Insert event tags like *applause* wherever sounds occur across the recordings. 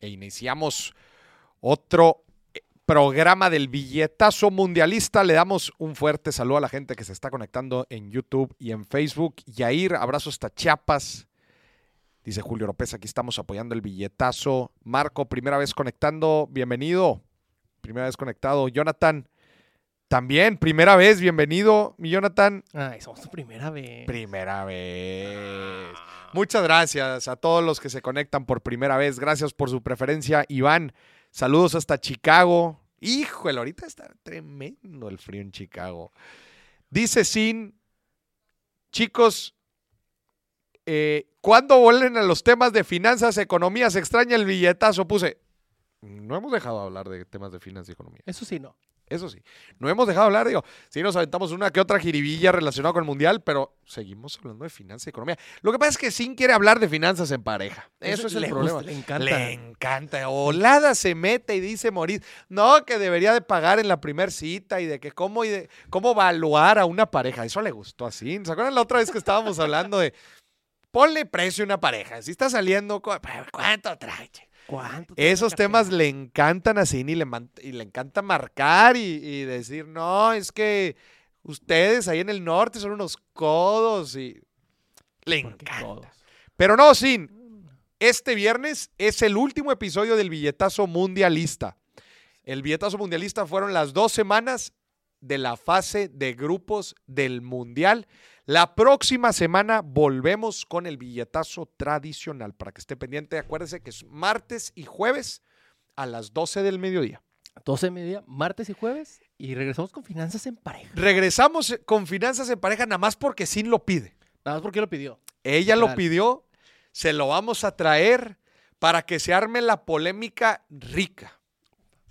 e iniciamos otro eh, programa del billetazo mundialista. Le damos un fuerte saludo a la gente que se está conectando en YouTube y en Facebook. Yair, abrazo hasta Chiapas. Dice Julio López, aquí estamos apoyando el billetazo. Marco, primera vez conectando, bienvenido. Primera vez conectado. Jonathan, también, primera vez, bienvenido, mi Jonathan. Ay, somos tu primera vez. Primera vez. Muchas gracias a todos los que se conectan por primera vez. Gracias por su preferencia. Iván, saludos hasta Chicago. Híjole, ahorita está tremendo el frío en Chicago. Dice Sin, chicos, eh, ¿cuándo vuelven a los temas de finanzas, economía? Se extraña el billetazo. Puse, no hemos dejado de hablar de temas de finanzas y economía. Eso sí, no. Eso sí, no hemos dejado de hablar, digo, sí nos aventamos una que otra jiribilla relacionada con el mundial, pero seguimos hablando de finanzas y economía. Lo que pasa es que Sin quiere hablar de finanzas en pareja. Eso, es el le problema. gusta, le encanta. Le encanta. Olada se mete y dice morir. No, que debería de pagar en la primer cita y de que cómo, y de, cómo evaluar a una pareja. Eso le gustó así. ¿Se acuerdan la otra vez que estábamos hablando de ponle precio a una pareja? Si está saliendo, ¿cu- ¿cuánto trae? Che? ¿Cuánto? te Esos temas pena? le encantan a Cine y le, man- y le encanta marcar y, y decir, no, es que ustedes ahí en el norte son unos codos y le encanta. Pero no, Sin, este viernes es el último episodio del billetazo mundialista. El billetazo mundialista fueron las dos semanas de la fase de grupos del mundial. La próxima semana volvemos con el billetazo tradicional. Para que esté pendiente, acuérdese que es martes y jueves a las 12 del mediodía. 12 de mediodía, martes y jueves, y regresamos con finanzas en pareja. Regresamos con finanzas en pareja nada más porque Sin lo pide. Nada más porque lo pidió. Ella lo pidió, se lo vamos a traer para que se arme la polémica rica.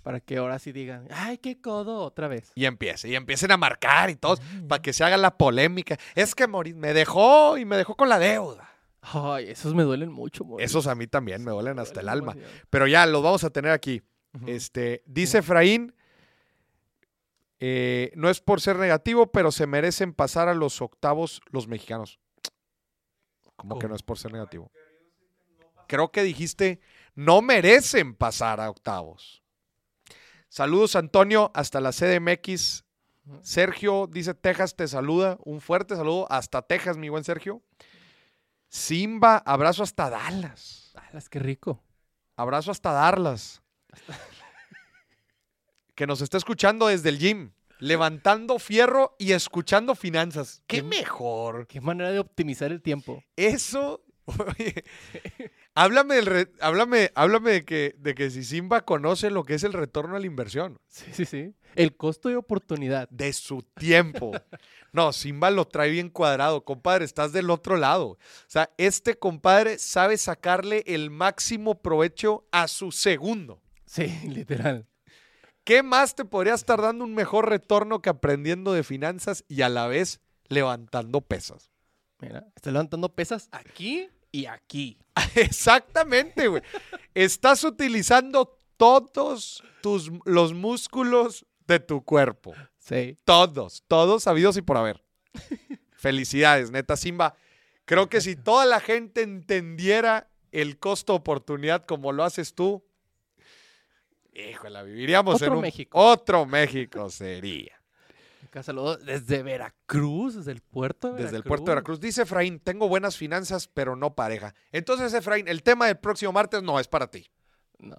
Para que ahora sí digan, ay, qué codo, otra vez. Y empiece, y empiecen a marcar y todos, para que se haga la polémica. Es que Moris me dejó y me dejó con la deuda. Ay, esos me duelen mucho, Moris. Esos a mí también me duelen hasta el alma. demasiado. Pero ya, los vamos a tener aquí. Este, dice Efraín, eh, no es por ser negativo, pero se merecen pasar a los octavos los mexicanos. ¿Cómo que no es por ser negativo? Creo que dijiste, no merecen pasar a octavos. Saludos, Antonio, hasta la CDMX. Sergio dice, Texas te saluda. Un fuerte saludo hasta Texas, mi buen Sergio. Simba, abrazo hasta Dallas. Alas, qué rico. Abrazo hasta Darlas. *laughs* que nos está escuchando desde el gym, levantando fierro y escuchando finanzas. ¿Qué Qué- mejor? Qué manera de optimizar el tiempo. Eso. *laughs* oye, háblame, del re- háblame, háblame de, que, de que si Simba conoce lo que es el retorno a la inversión, Sí, sí, sí. El costo de oportunidad. de su tiempo. No, Simba lo trae bien cuadrado, compadre, estás del otro lado. O sea, este compadre sabe sacarle el máximo provecho a su segundo. Sí, *laughs* literal. ¿Qué más te podría estar dando un mejor retorno que aprendiendo de finanzas y a la vez levantando pesas? Mira, está levantando pesas aquí y aquí. *laughs* Exactamente, güey. Estás utilizando todos tus, los músculos de tu cuerpo. Sí. Todos, todos sabidos y por haber. *laughs* Felicidades, neta Simba. Creo que si toda la gente entendiera el costo-oportunidad como lo haces tú, híjole, viviríamos en Otro un- México. Otro México sería. Acá saludos desde Veracruz, desde el puerto de Desde el puerto de Veracruz. Dice Efraín, tengo buenas finanzas, pero no pareja. Entonces, Efraín, el tema del próximo martes no es para ti. No.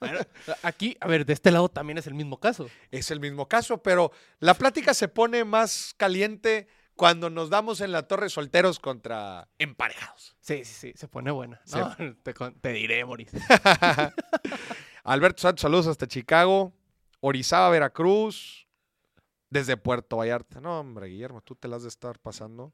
Bueno, aquí, a ver, de este lado también es el mismo caso. Es el mismo caso, pero la plática se pone más caliente cuando nos damos en la torre solteros contra emparejados. Sí, sí, sí, se pone buena. No, *laughs* te, te diré, Moris. *laughs* Alberto Santos, saludos hasta Chicago. Orizaba, Veracruz. Desde Puerto Vallarta. No, hombre, Guillermo, tú te las de estar pasando.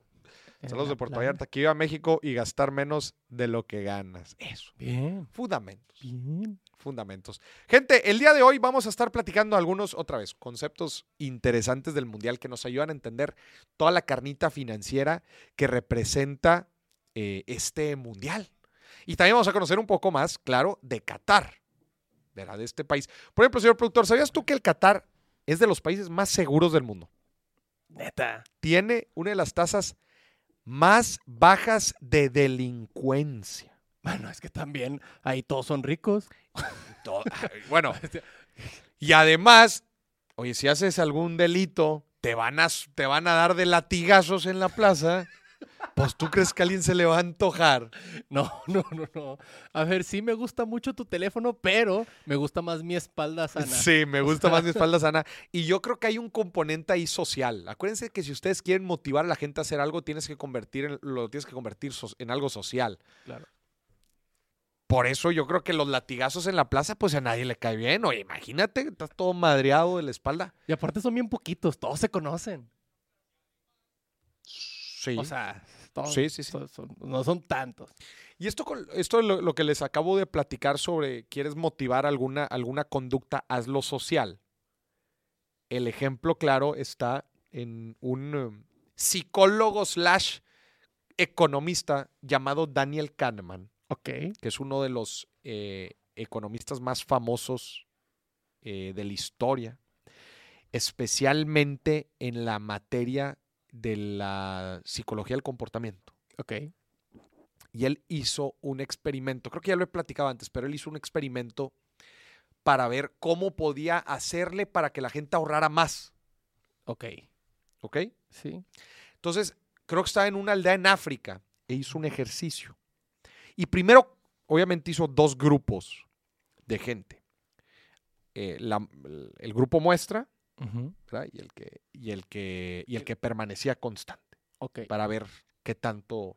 Saludos de Puerto Vallarta. Que iba a México y gastar menos de lo que ganas. Eso. Bien, Fundamentos. bien. Fundamentos. Gente, el día de hoy vamos a estar platicando algunos, otra vez, conceptos interesantes del Mundial que nos ayudan a entender toda la carnita financiera que representa eh, este Mundial. Y también vamos a conocer un poco más, claro, de Qatar, ¿verdad? De este país. Por ejemplo, señor productor, ¿sabías tú que el Qatar es de los países más seguros del mundo? Neta. Tiene una de las tasas más bajas de delincuencia. Bueno, es que también ahí todos son ricos. *laughs* Todo- bueno, *laughs* y además, oye, si haces algún delito, te van a, te van a dar de latigazos en la plaza. Pues tú crees que a alguien se le va a antojar. No, *laughs* no, no, no. A ver, sí me gusta mucho tu teléfono, pero me gusta más mi espalda sana. Sí, me gusta más mi espalda *laughs* sana. Y yo creo que hay un componente ahí social. Acuérdense que si ustedes quieren motivar a la gente a hacer algo, tienes que convertir en, lo tienes que convertir en algo social. Claro. Por eso yo creo que los latigazos en la plaza, pues a nadie le cae bien. Oye, imagínate, estás todo madreado de la espalda. Y aparte son bien poquitos, todos se conocen. Sí. O sea, todos Sí, sí, sí. son- son- no son tantos. Y esto, esto es lo, lo que les acabo de platicar sobre quieres motivar alguna, alguna conducta, hazlo social. El ejemplo claro está en un um, psicólogo slash economista llamado Daniel Kahneman, que es uno de los eh, economistas más famosos eh, de la historia, especialmente en la materia de la psicología del comportamiento. Ok. Y él hizo un experimento, creo que ya lo he platicado antes, pero él hizo un experimento para ver cómo podía hacerle para que la gente ahorrara más. Ok. ¿Ok? Sí. Entonces, creo que estaba en una aldea en África e hizo un ejercicio. Y primero, obviamente, hizo dos grupos de gente. Eh, la- el grupo muestra Y, el que, y, el que, y el que permanecía constante para ver qué tanto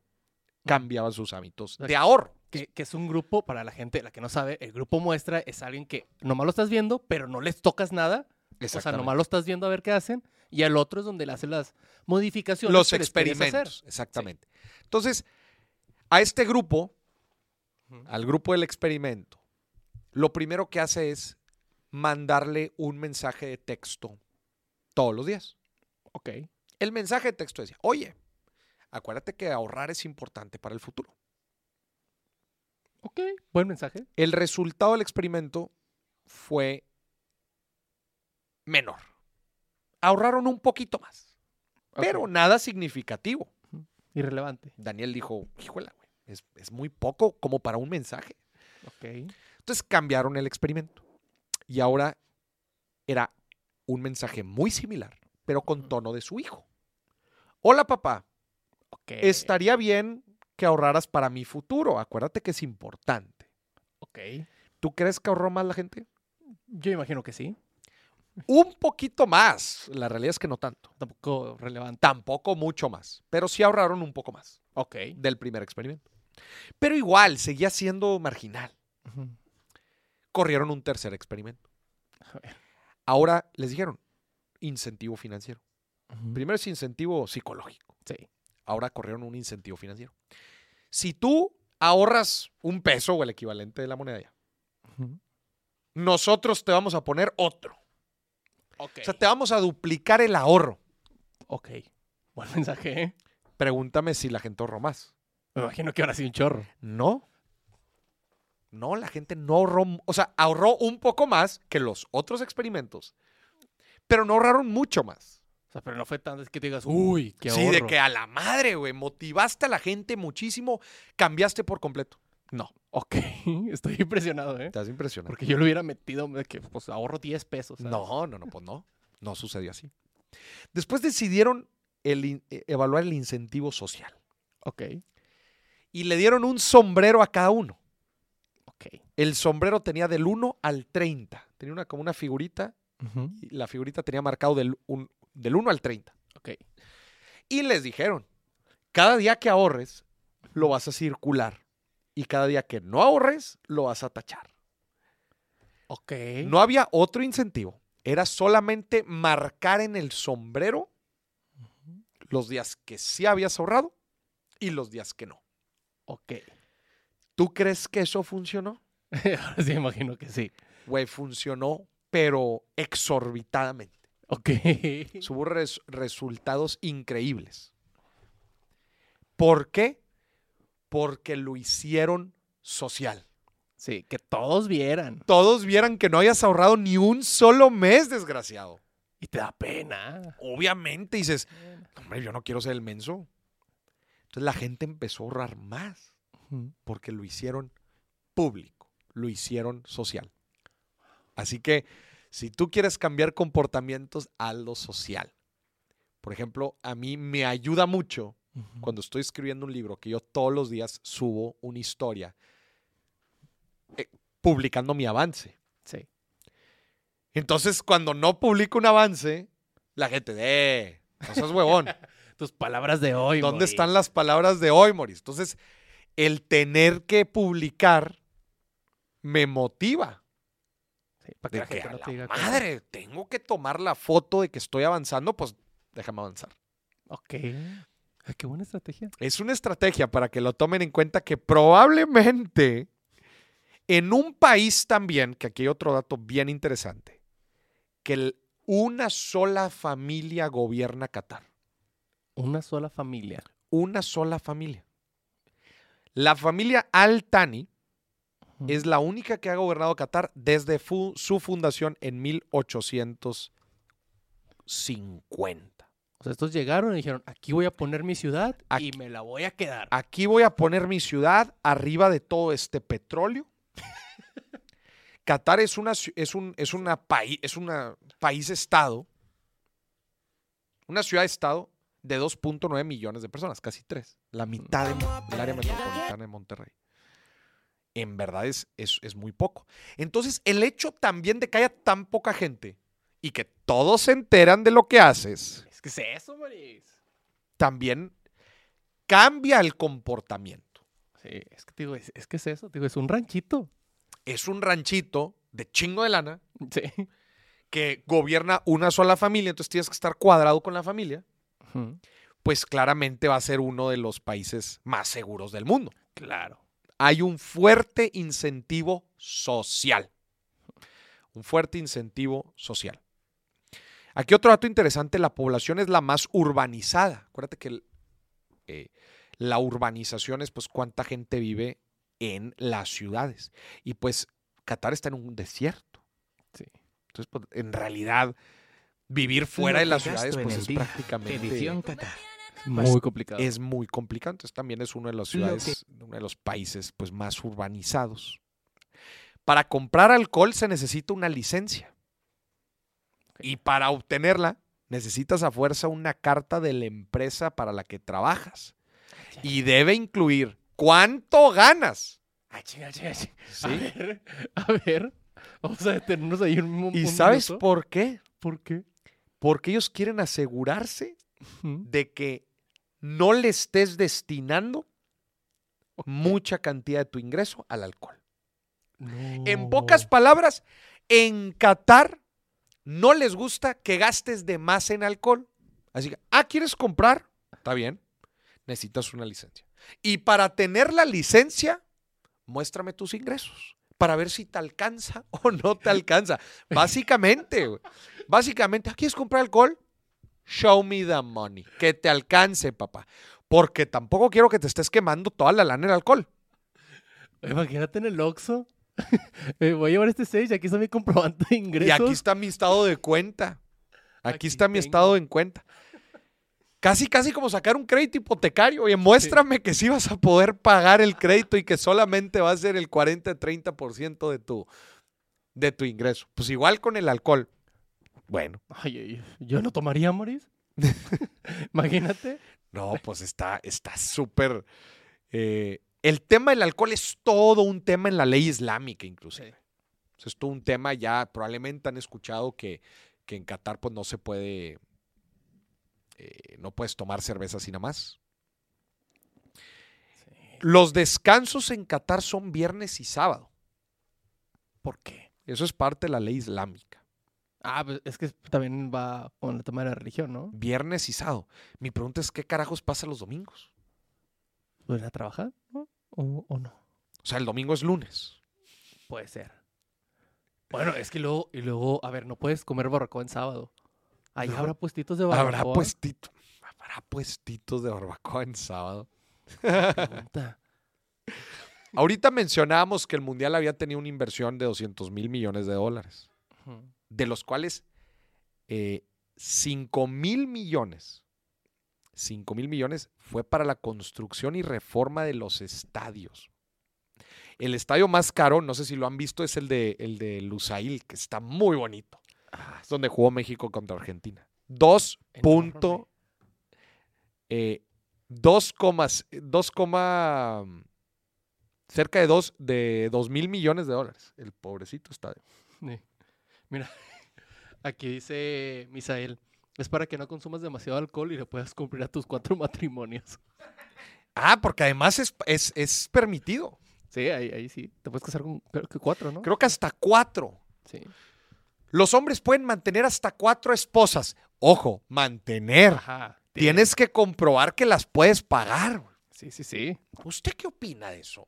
cambiaban sus hábitos de ahorro. Que, que es un grupo, para la gente, la que no sabe, el grupo muestra es alguien que nomás lo estás viendo, pero no les tocas nada. O sea, nomás lo estás viendo a ver qué hacen. Y el otro es donde le hacen las modificaciones. los que hacer. experimentos, exactamente. Entonces, a este grupo, al grupo del experimento, lo primero que hace es mandarle un mensaje de texto todos los días. Ok. El mensaje de texto decía, oye, acuérdate que ahorrar es importante para el futuro. Ok. Buen mensaje. El resultado del experimento fue menor. Ahorraron un poquito más, pero nada significativo. Irrelevante. Daniel dijo, híjole, es, es muy poco como para un mensaje. Ok. Entonces cambiaron el experimento. Y ahora era un mensaje muy similar, pero con tono de su hijo. Hola papá, estaría bien que ahorraras para mi futuro. Acuérdate que es importante. Ok. ¿Tú crees que ahorró más la gente? Yo imagino que sí. Un poquito más. La realidad es que no tanto. Tampoco relevante. Tampoco mucho más. Pero sí ahorraron un poco más Ok. del primer experimento. Pero igual, seguía siendo marginal. Corrieron un tercer experimento. Ahora les dijeron incentivo financiero. Primero es incentivo psicológico. Sí. Ahora corrieron un incentivo financiero. Si tú ahorras un peso o el equivalente de la moneda ya, nosotros te vamos a poner otro. Ok. O sea, te vamos a duplicar el ahorro. Ok. Buen mensaje. ¿eh? Pregúntame si la gente ahorró más. Me imagino que ahora sí un chorro. No. No, la gente no ahorró, o sea, ahorró un poco más que los otros experimentos, pero no ahorraron mucho más. O sea, pero no fue tanto es que te digas, uy, qué sí, de ahorro". que a la madre, güey, motivaste a la gente muchísimo, cambiaste por completo. No, Ok. *laughs* Estoy impresionado, ¿eh? has impresionado. Porque yo lo hubiera metido de que pues ahorro 10 pesos. ¿sabes? No, no, no, pues no, no sucedió así. Después decidieron el eh, evaluar el incentivo social Ok. y le dieron un sombrero a cada uno. El sombrero tenía del 1 al 30. Tenía una, como una figurita y la figurita tenía marcado del, un- del 1 al 30. Ok. Y les dijeron, cada día que ahorres, lo vas a circular. Y cada día que no ahorres, lo vas a tachar. Ok. No había otro incentivo. Era solamente marcar en el sombrero los días que sí habías ahorrado y los días que no. Ok. ¿Tú crees que eso funcionó? *laughs* Ahora sí imagino que sí. Güey, funcionó, pero exorbitadamente. Ok. *laughs* Hubo res- resultados increíbles. ¿Por qué? Porque lo hicieron social. Sí, que todos vieran. Todos vieran que no hayas ahorrado ni un solo mes, desgraciado. Y te da pena. Obviamente dices, hombre, yo no quiero ser el menso. Entonces la gente empezó a ahorrar más. porque lo hicieron público, lo hicieron social. Así que si tú quieres cambiar comportamientos, lo social. Por ejemplo, a mí me ayuda mucho cuando estoy escribiendo un libro que yo todos los días subo una historia eh, publicando mi avance. Sí. Entonces, cuando no publico un avance, la gente de, no seas huevón. *laughs* Tus palabras de hoy. ¿Dónde están las palabras de hoy, Moris? Entonces, el tener que publicar me motiva. para que, la madre, tengo que tomar la foto de que estoy avanzando, pues déjame avanzar. Ok. qué buena estrategia. Es una estrategia para que lo tomen en cuenta que probablemente en un país también, que aquí hay otro dato bien interesante, que una sola familia gobierna Qatar. Una sola familia. Una sola familia. La familia Es la única que ha gobernado Qatar desde su fundación en 1850. O sea, estos llegaron y dijeron, aquí voy a poner mi ciudad y me la voy a quedar. Aquí voy a poner mi ciudad arriba de todo este petróleo. *laughs* Qatar es una, es un, es una país, es una país-estado, una ciudad-estado de 2.9 millones de personas, casi 3, la mitad del área metropolitana de Monterrey. En verdad es, es, muy poco. Entonces, el hecho también de que haya tan poca gente y que todos se enteran de lo que haces. Es que es eso, Maris. También cambia el comportamiento. Sí, es que, digo, es, es que es eso, digo, es un ranchito. Es un ranchito de chingo de lana. Sí que gobierna una sola familia, entonces tienes que estar cuadrado con la familia, pues claramente va a ser uno de los países más seguros del mundo. Claro. Hay un fuerte incentivo social. Un fuerte incentivo social. Aquí otro dato interesante, la población es la más urbanizada. Acuérdate que eh, la urbanización es pues cuánta gente vive en las ciudades. Y pues Qatar está en un desierto. Sí. Entonces, pues, en realidad, vivir fuera de las ciudades pues, es prácticamente... muy complicado. Es muy complicado. Entonces, también es uno de las ciudades, uno de los países pues, más urbanizados. Para comprar alcohol se necesita una licencia. Y para obtenerla, necesitas a fuerza una carta de la empresa para la que trabajas. Y debe incluir cuánto ganas. ¿Sí? A ver, a ver. Vamos a detenernos ahí un, ¿Y sabes por qué? ¿Por qué? Porque ellos quieren asegurarse de que no le estés destinando mucha cantidad de tu ingreso al alcohol. En pocas palabras, en Qatar no les gusta que gastes de más en alcohol. Así que, ah, ¿quieres comprar? Está bien, necesitas una licencia. Y para tener la licencia, muéstrame tus ingresos para ver si te alcanza *laughs* o no te *laughs* alcanza. Básicamente, básicamente, ¿aquí es comprar alcohol? Show me the money. Que te alcance, papá. Porque tampoco quiero que te estés quemando toda la lana en alcohol. Imagínate en el Oxxo. *laughs* voy a llevar este 6 y aquí está mi comprobante de ingresos. Y aquí está mi estado de cuenta. Aquí, está mi estado en cuenta. Casi, casi como sacar un crédito hipotecario. Oye, muéstrame que sí vas a poder pagar el crédito y que solamente va a ser el 40-30% de tu, de tu ingreso. Pues igual con el alcohol. Bueno. Ay, yo no tomaría, Moris. *laughs* Imagínate. No, pues está súper. Eh, el tema del alcohol es todo un tema en la ley islámica, inclusive. Es todo un tema ya, probablemente han escuchado que, que en Qatar pues no se puede eh, no puedes tomar cerveza así nada más. Los descansos en Qatar son viernes y sábado. ¿Por qué? Eso es parte de la ley islámica. Ah, pues es que también va con el tema de la religión, ¿no? Viernes y sábado. Mi pregunta es, ¿qué carajos pasa los domingos? ¿Pueden a trabajar ¿O, ¿O, no? O sea, el domingo es lunes. Puede ser. Bueno, es que luego, y luego, a ver, no puedes comer barbacoa en sábado. Ahí habrá puestitos de barbacoa. Habrá puestitos. Habrá puestitos de barbacoa en sábado. *laughs* Ahorita mencionábamos que el Mundial había tenido una inversión de 200 mil millones de dólares, de los cuales 5 eh, mil millones 5 mil millones fue para la construcción y reforma de los estadios. El estadio más caro, no sé si lo han visto, es el de, el de Lusail, que está muy bonito. Ah, Es donde jugó México contra Argentina. 2. punto, eh, 2, comas- 2, coma- cerca de 2 de 2 mil millones de dólares. El pobrecito estadio. Sí. Mira, *laughs* aquí dice Misael, es para que no consumas demasiado alcohol y le puedas cumplir a tus cuatro *laughs* matrimonios. Ah, porque además es, es, es permitido. Sí, ahí, ahí sí. Te puedes casar con creo que cuatro, ¿no? Creo que hasta cuatro. Sí. Los hombres pueden mantener hasta cuatro esposas. Ojo, mantener. Ajá. Tienes que comprobar que las puedes pagar. Sí, sí, sí. ¿Usted qué opina de eso?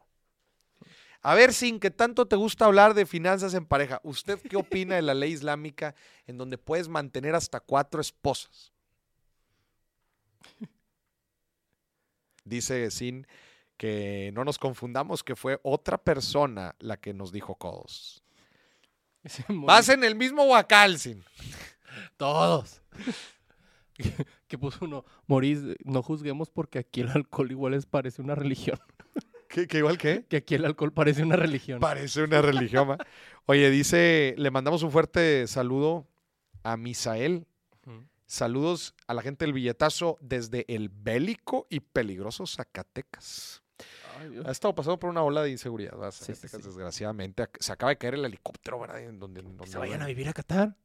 A ver, sin que tanto te gusta hablar de finanzas en pareja, ¿usted qué opina de la ley islámica en donde puedes mantener hasta cuatro esposas? Dice Sin que no nos confundamos, que fue otra persona la que nos dijo codos. Vas en el mismo huacal, Sin. Todos. *laughs* que puso uno, Moris, no juzguemos porque aquí el alcohol igual les parece una religión. *laughs* ¿Qué, qué igual qué? Que aquí el alcohol parece una religión. Parece una religión. ¿va? Oye, dice, le mandamos un fuerte saludo a Misael. Saludos a la gente del billetazo desde el bélico y peligroso Zacatecas. Ay. Ha estado pasando por una ola de inseguridad, ¿verdad? Sí, sí, Zacatecas, sí. desgraciadamente. Ac- Se acaba de caer el helicóptero, ¿verdad? En donde, en Que donde se vayan a vivir a Qatar.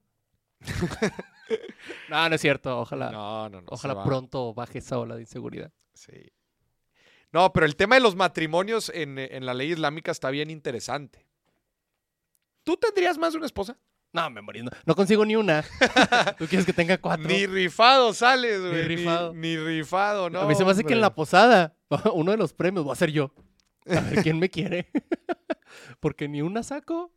*laughs* no, no es cierto. Ojalá, No, no, no. ojalá pronto baje esa ola de inseguridad. Sí. No, pero el tema de los matrimonios en, en la ley islámica está bien interesante. ¿Tú tendrías más de una esposa? No, me morí. No, no consigo ni una. *laughs* Tú quieres que tenga cuatro. Ni rifado sales, güey. Ni rifado. Ni, rifado, ¿no? a mí se me hace que en la hombre. posada, *laughs* uno de los premios va a ser yo. A ver quién me quiere. *laughs* Porque ni una saco.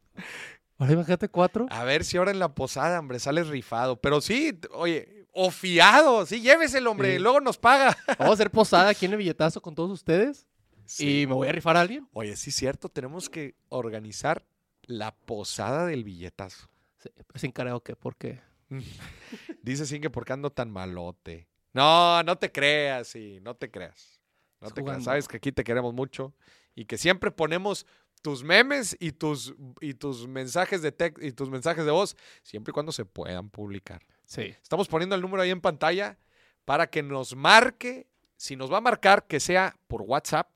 Ahora imagínate cuatro. A ver si ahora en la posada, hombre, sales rifado. Pero sí, oye, o fiado. Sí, lléveselo, hombre. Sí. Luego nos paga. *laughs* Vamos a hacer posada aquí en el billetazo con todos ustedes. Y me voy a rifar a alguien. Oye, sí, cierto. Tenemos que organizar la posada del billetazo. Sí, sin karaoke, porque *laughs* Dice sí que por qué ando tan malote. No, no te creas, sí, no te creas. No Es te creas. Sabes que aquí te queremos mucho y que siempre ponemos tus memes y tus, y tus mensajes de text y tus mensajes de voz, siempre y cuando se puedan publicar. Sí. Estamos poniendo el número ahí en pantalla para que nos marque, si nos va a marcar, que sea por WhatsApp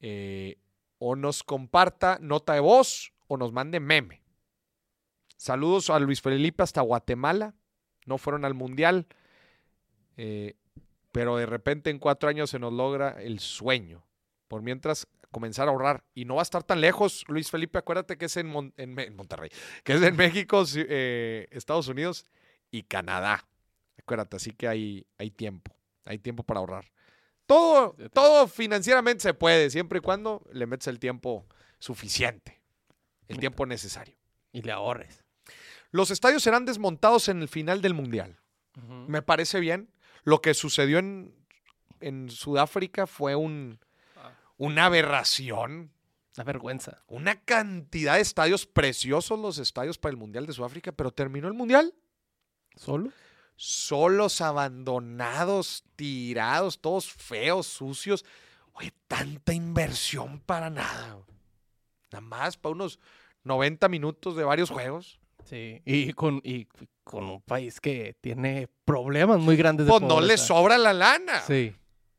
eh, o nos comparta nota de voz o nos mande meme. Saludos a Luis Felipe hasta Guatemala. No fueron al Mundial, eh, pero de repente en cuatro años se nos logra el sueño. Por mientras comenzar a ahorrar. Y no va a estar tan lejos, Luis Felipe, acuérdate que es en, Mon- en Me- en Monterrey, que es en México, eh, Estados Unidos y Canadá. Acuérdate, así que hay, hay tiempo, hay tiempo para ahorrar. Todo, todo financieramente se puede, siempre y cuando le metes el tiempo suficiente, el tiempo necesario. Y le ahorres. Los estadios serán desmontados en el final del Mundial. Me parece bien. Lo que sucedió en, en Sudáfrica fue un. Una aberración. Una vergüenza. Una cantidad de estadios preciosos, los estadios para el Mundial de Sudáfrica, pero terminó el Mundial. ¿Solo? Solos, abandonados, tirados, todos feos, sucios. Oye, tanta inversión para nada. Nada más para unos 90 minutos de varios juegos. Sí. Y con, y con un país que tiene problemas muy grandes de Pues no le sobra la lana. Sí.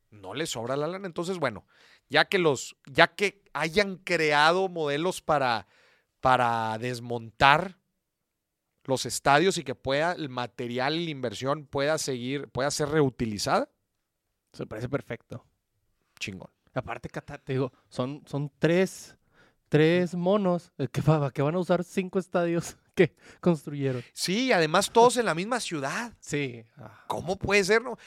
no le sobra la lana. Entonces, bueno, ya que los, ya que hayan creado modelos para, para desmontar los estadios y que pueda el material y la inversión pueda seguir, pueda ser reutilizada, Se parece perfecto. chingón. Aparte, te digo, son, son tres, tres monos eh, que, que van a usar cinco estadios *laughs* que construyeron. Sí, además todos en la misma ciudad. Sí. ¿Cómo puede ser? No?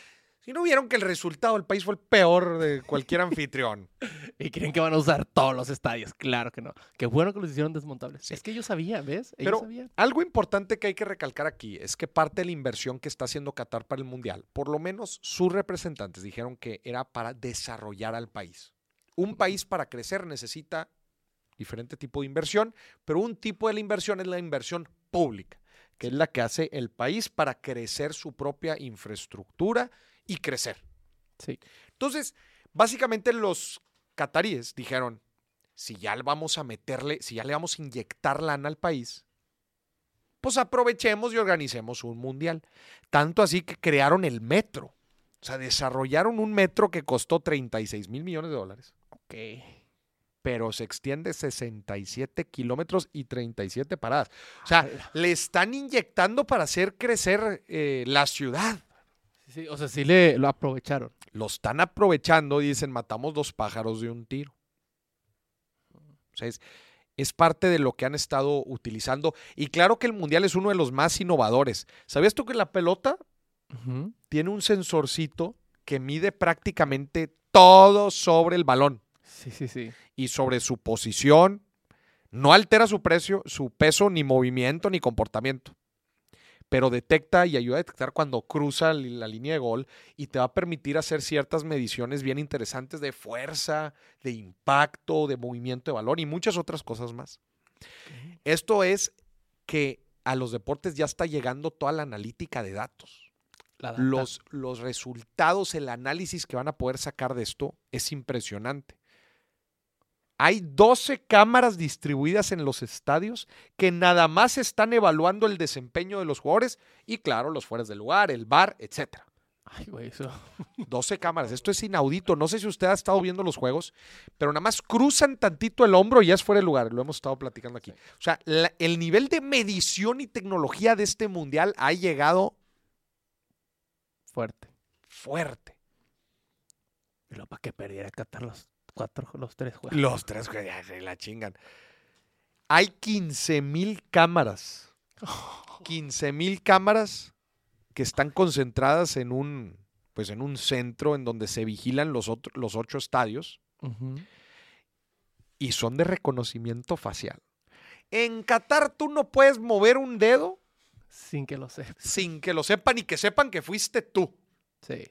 Si no vieron que el resultado del país fue el peor de cualquier anfitrión. *laughs* Y creen que van a usar todos los estadios. Claro que no. Qué bueno que los hicieron desmontables. Sí. Es que ellos sabían, ¿ves? Ellos Pero sabían. algo importante que hay que recalcar aquí es que parte de la inversión que está haciendo Qatar para el Mundial, por lo menos sus representantes dijeron que era para desarrollar al país. Un país para crecer necesita diferente tipo de inversión, pero un tipo de la inversión es la inversión pública. que es la que hace el país para crecer su propia infraestructura y crecer. Sí. Entonces, básicamente los cataríes dijeron, si ya le vamos a meterle, si ya le vamos a inyectar lana al país, pues aprovechemos y organicemos un mundial. Tanto así que crearon el metro. O sea, desarrollaron un metro que costó 36 mil millones de dólares. Ok. Pero se extiende 67 kilómetros y 37 paradas. O sea, le están inyectando para hacer crecer eh, la ciudad. Sí, o sea, sí le, lo aprovecharon. Lo están aprovechando y dicen, matamos dos pájaros de un tiro. O sea, es, es parte de lo que han estado utilizando. Y claro que el Mundial es uno de los más innovadores. ¿Sabías tú que la pelota tiene un sensorcito que mide prácticamente todo sobre el balón Sí, sí, sí. y sobre su posición? No altera su precio, su peso, ni movimiento, ni comportamiento. Pero detecta y ayuda a detectar cuando cruza la línea de gol y te va a permitir hacer ciertas mediciones bien interesantes de fuerza, de impacto, de movimiento de balón y muchas otras cosas más. Esto es que a los deportes ya está llegando toda la analítica de datos. La data. Los, los resultados, el análisis que van a poder sacar de esto es impresionante. Hay 12 cámaras distribuidas en los estadios que nada más están evaluando el desempeño de los jugadores y, claro, los fueras del lugar, el bar, etc. Ay, güey, eso. *laughs* 12 cámaras. Esto es inaudito. No sé si usted ha estado viendo los juegos, pero nada más cruzan tantito el hombro y ya es fuera de lugar. Lo hemos estado platicando aquí. O sea, la- el nivel de medición y tecnología de este mundial ha llegado Fuerte. fuerte. Y luego para que perdiera Qatar los cuatro, los tres juegos. Los tres que ya se la chingan. Hay 15 mil cámaras. 15 mil cámaras que están concentradas en un, pues en un centro en donde se vigilan los, otro- los ocho estadios y son de reconocimiento facial. En Qatar tú no puedes mover un dedo Sin que lo sepa. sin que lo sepan y que sepan que fuiste tú. Sí.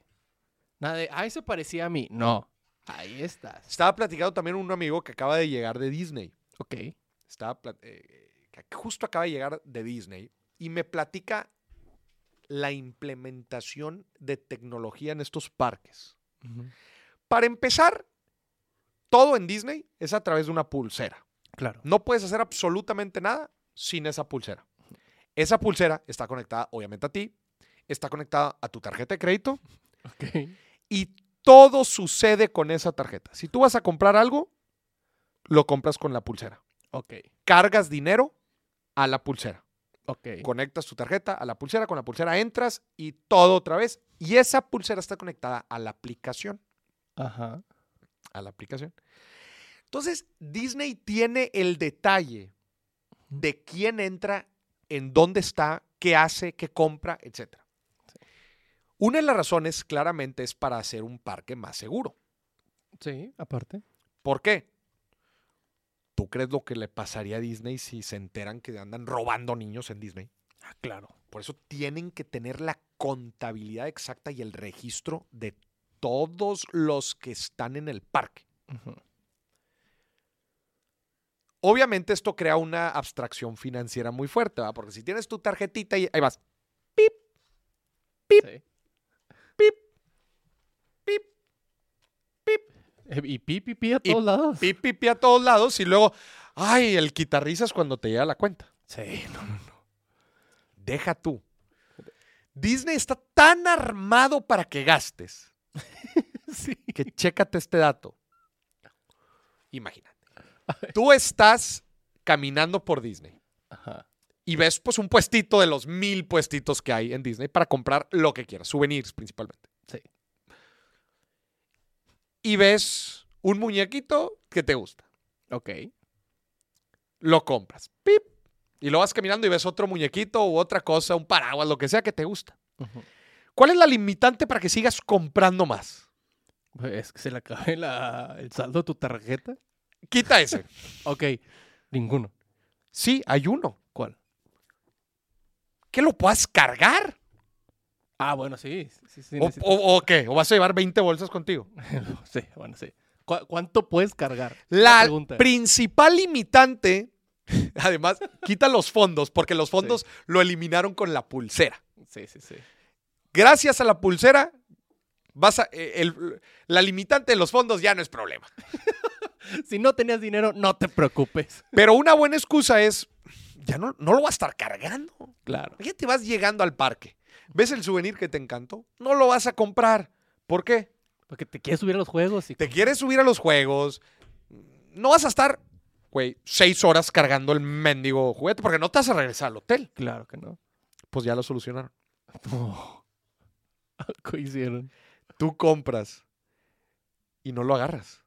Nada de, ah, eso parecía a mí. No. Ahí estás. Estaba platicando también un amigo que acaba de llegar de Disney. Ok. estaba eh, que justo acaba de llegar de Disney y me platica la implementación de tecnología en estos parques. Para empezar, todo en Disney es a través de una pulsera. Claro. No puedes hacer absolutamente nada sin esa pulsera. Esa pulsera está conectada, obviamente, a ti, está conectada a tu tarjeta de crédito Ok. y todo sucede con esa tarjeta. Si tú vas a comprar algo, lo compras con la pulsera. Ok. Cargas dinero a la pulsera. Ok. Conectas tu tarjeta a la pulsera, con la pulsera entras y todo otra vez. Y esa pulsera está conectada a la aplicación. Ajá. A la aplicación. Entonces, Disney tiene el detalle de quién entra, en dónde está, qué hace, qué compra, etc. Una de las razones, claramente, es para hacer un parque más seguro. Sí, aparte. ¿Por qué? ¿Tú crees lo que le pasaría a Disney si se enteran que andan robando niños en Disney? Ah, claro. Por eso tienen que tener la contabilidad exacta y el registro de todos los que están en el parque. Obviamente esto crea una abstracción financiera muy fuerte, ¿verdad? Porque si tienes tu tarjetita y ahí vas, Sí. Pip, pip, Eh, Y pi, pi, pi a Y todos lados. pip, pip, pip a todos lados y luego, ay, el quitarrisas cuando te llega la cuenta. Sí, no, no, no. Deja tú. Disney está tan armado para que gastes *laughs* Sí. que chécate este dato. Imagínate. Tú estás caminando por Disney. Y ves pues un puestito de los mil puestitos que hay en Disney para comprar lo que quieras, souvenirs principalmente. Sí. Y ves un muñequito que te gusta, Ok. lo compras, pip, y lo vas caminando y ves otro muñequito u otra cosa, un paraguas, lo que sea que te gusta. ¿Cuál es la limitante para que sigas comprando más? Es que se le acabe la- el saldo de tu tarjeta. Quita ese. *laughs* Ok. Ninguno. Sí, hay uno. Que lo puedas cargar. Ah, bueno, sí. Sí, sí, O, necesito- o- o qué? ¿O vas a llevar 20 bolsas contigo? *laughs* sí, bueno, sí. ¿Cu- ¿Cuánto puedes cargar? La principal limitante *laughs* Además, quita los fondos, porque los fondos lo eliminaron con la pulsera. Sí, sí, sí. Gracias a la pulsera, vas a, eh, la limitante de los fondos ya no es problema. *laughs* si no tenías dinero, no te preocupes. Pero una buena excusa es, ya no, no lo vas a estar cargando. Claro. Ya te vas llegando al parque. ¿Ves el souvenir que te encantó? No lo vas a comprar. ¿Por qué? Porque te quieres subir a los juegos. Y... Te quieres subir a los juegos. No vas a estar, güey, seis horas cargando el mendigo juguete porque no te vas a regresar al hotel. Claro que no. Pues ya lo solucionaron. *laughs* ¿Qué hicieron? Tú compras y no lo agarras.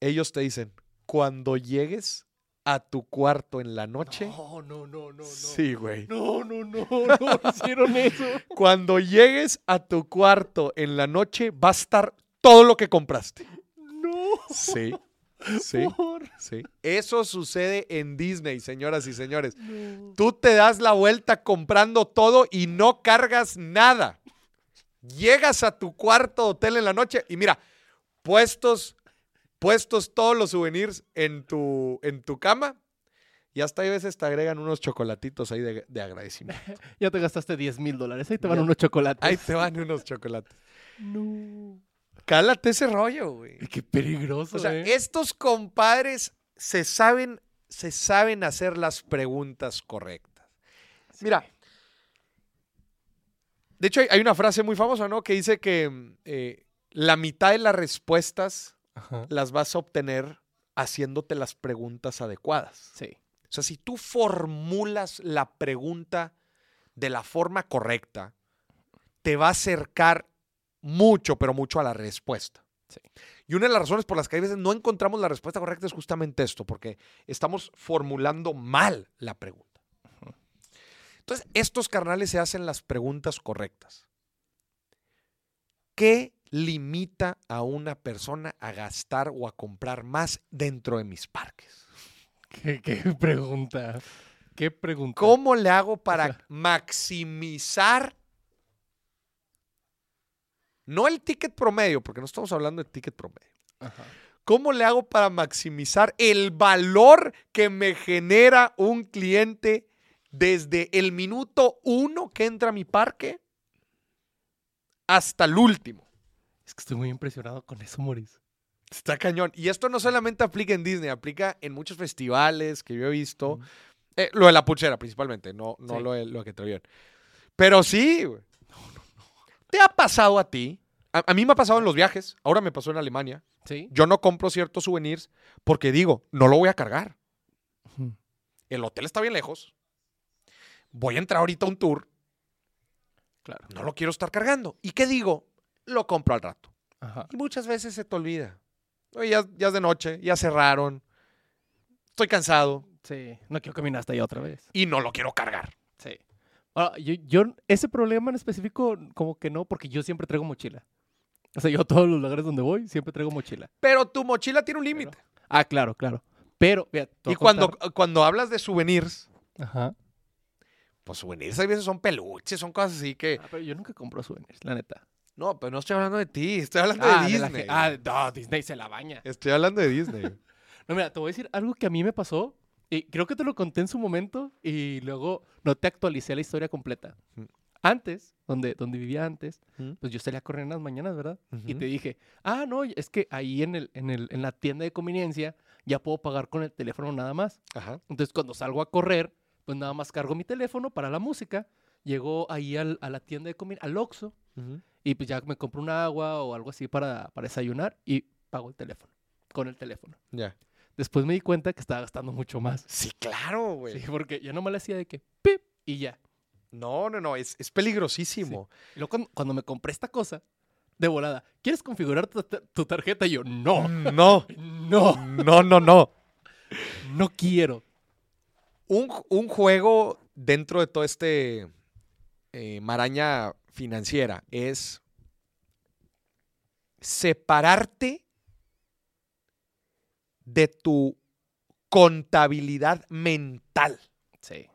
Ellos te dicen, cuando llegues a tu cuarto en la noche. No, no, no, no, Sí, güey. No, no, no, no *laughs* hicieron eso. Cuando llegues a tu cuarto en la noche, va a estar todo lo que compraste. No. Sí. *laughs* Sí, sí. Eso sucede en Disney, señoras y señores. Tú te das la vuelta comprando todo y no cargas nada. Llegas a tu cuarto hotel en la noche y mira, puestos, puestos todos los souvenirs en tu, en tu cama. Y hasta a veces te agregan unos chocolatitos ahí de, agradecimiento. *laughs* ya te gastaste 10 mil dólares. Ahí te van unos chocolates. Ahí te van unos chocolates. No. Cálate ese rollo, güey. Qué peligroso. O sea, ¿eh? estos compadres se saben, se saben hacer las preguntas correctas. Mira, de hecho, hay una frase muy famosa, ¿no? Que dice que eh, la mitad de las respuestas las vas a obtener haciéndote las preguntas adecuadas. Sí. O sea, si tú formulas la pregunta de la forma correcta, te va a acercar mucho, pero mucho a la respuesta. Sí. Y una de las razones por las que a veces no encontramos la respuesta correcta es justamente esto, porque estamos formulando mal la pregunta. Entonces, estos carnales se hacen las preguntas correctas. ¿Qué limita a una persona a gastar o a comprar más dentro de mis parques? ¿Qué, *laughs* pregunta? ¿Qué pregunta? ¿Cómo le hago para maximizar no el ticket promedio, porque no estamos hablando de ticket promedio. ¿Cómo le hago para maximizar el valor que me genera un cliente desde el minuto uno que entra a mi parque hasta el último. Es que estoy muy impresionado con eso, Maurice. Está cañón. Y esto no solamente aplica en Disney, aplica en muchos festivales que yo he visto. Eh, lo de la puchera, principalmente, no, no lo, de, lo que traían. Pero sí, güey. ¿Te ha pasado a ti? A, mí me ha pasado en los viajes. Ahora me pasó en Alemania. Sí. Yo no compro ciertos souvenirs porque digo, no lo voy a cargar. El hotel está bien lejos voy a entrar ahorita a un tour. Claro. No lo quiero estar cargando. ¿Y qué digo? Lo compro al rato. Y muchas veces se te olvida. ya, ya es de noche, ya cerraron. Estoy cansado. Sí, no quiero caminar hasta allá otra vez. Y no lo quiero cargar. Sí. yo, yo, ese problema en específico, como que no, porque yo siempre traigo mochila. O sea, yo a todos los lugares donde voy siempre traigo mochila. Pero tu mochila tiene un límite. Ah, claro, claro. Pero, y cuando, cuando hablas de souvenirs, Ajá pues souvenirs a veces son peluches, son cosas así que. Ah, pero yo nunca compro souvenirs, la neta. No, pero no estoy hablando de ti, estoy hablando de ah, Disney. ah, no, Disney se la baña. Estoy hablando de Disney. *laughs* no, mira, te voy a decir algo que a mí me pasó. Y creo que te lo conté en su momento y luego no te actualicé la historia completa. Antes, donde, donde vivía antes, pues yo salía a correr en las mañanas, ¿verdad? Y te dije, ah, no, es que ahí en, el, en, el, en la tienda de conveniencia ya puedo pagar con el teléfono nada más. Ajá. Entonces, cuando salgo a correr, pues nada más cargo mi teléfono para la música, llego ahí a la tienda de comida, al Oxxo, y pues ya me compro un agua o algo así para, para desayunar y pago el teléfono, con el teléfono. Ya. Después me di cuenta que estaba gastando mucho más. Sí, claro, güey. Sí, porque ya no me le hacía de que pip y ya. No, no, no, es, peligrosísimo. Y luego cuando, me compré esta cosa, de volada, ¿quieres configurar tu, tarjeta? Y yo, no. *laughs* No. No. No, no, no. No quiero un, juego dentro de todo este eh, maraña financiera es separarte de tu contabilidad mental. Sí.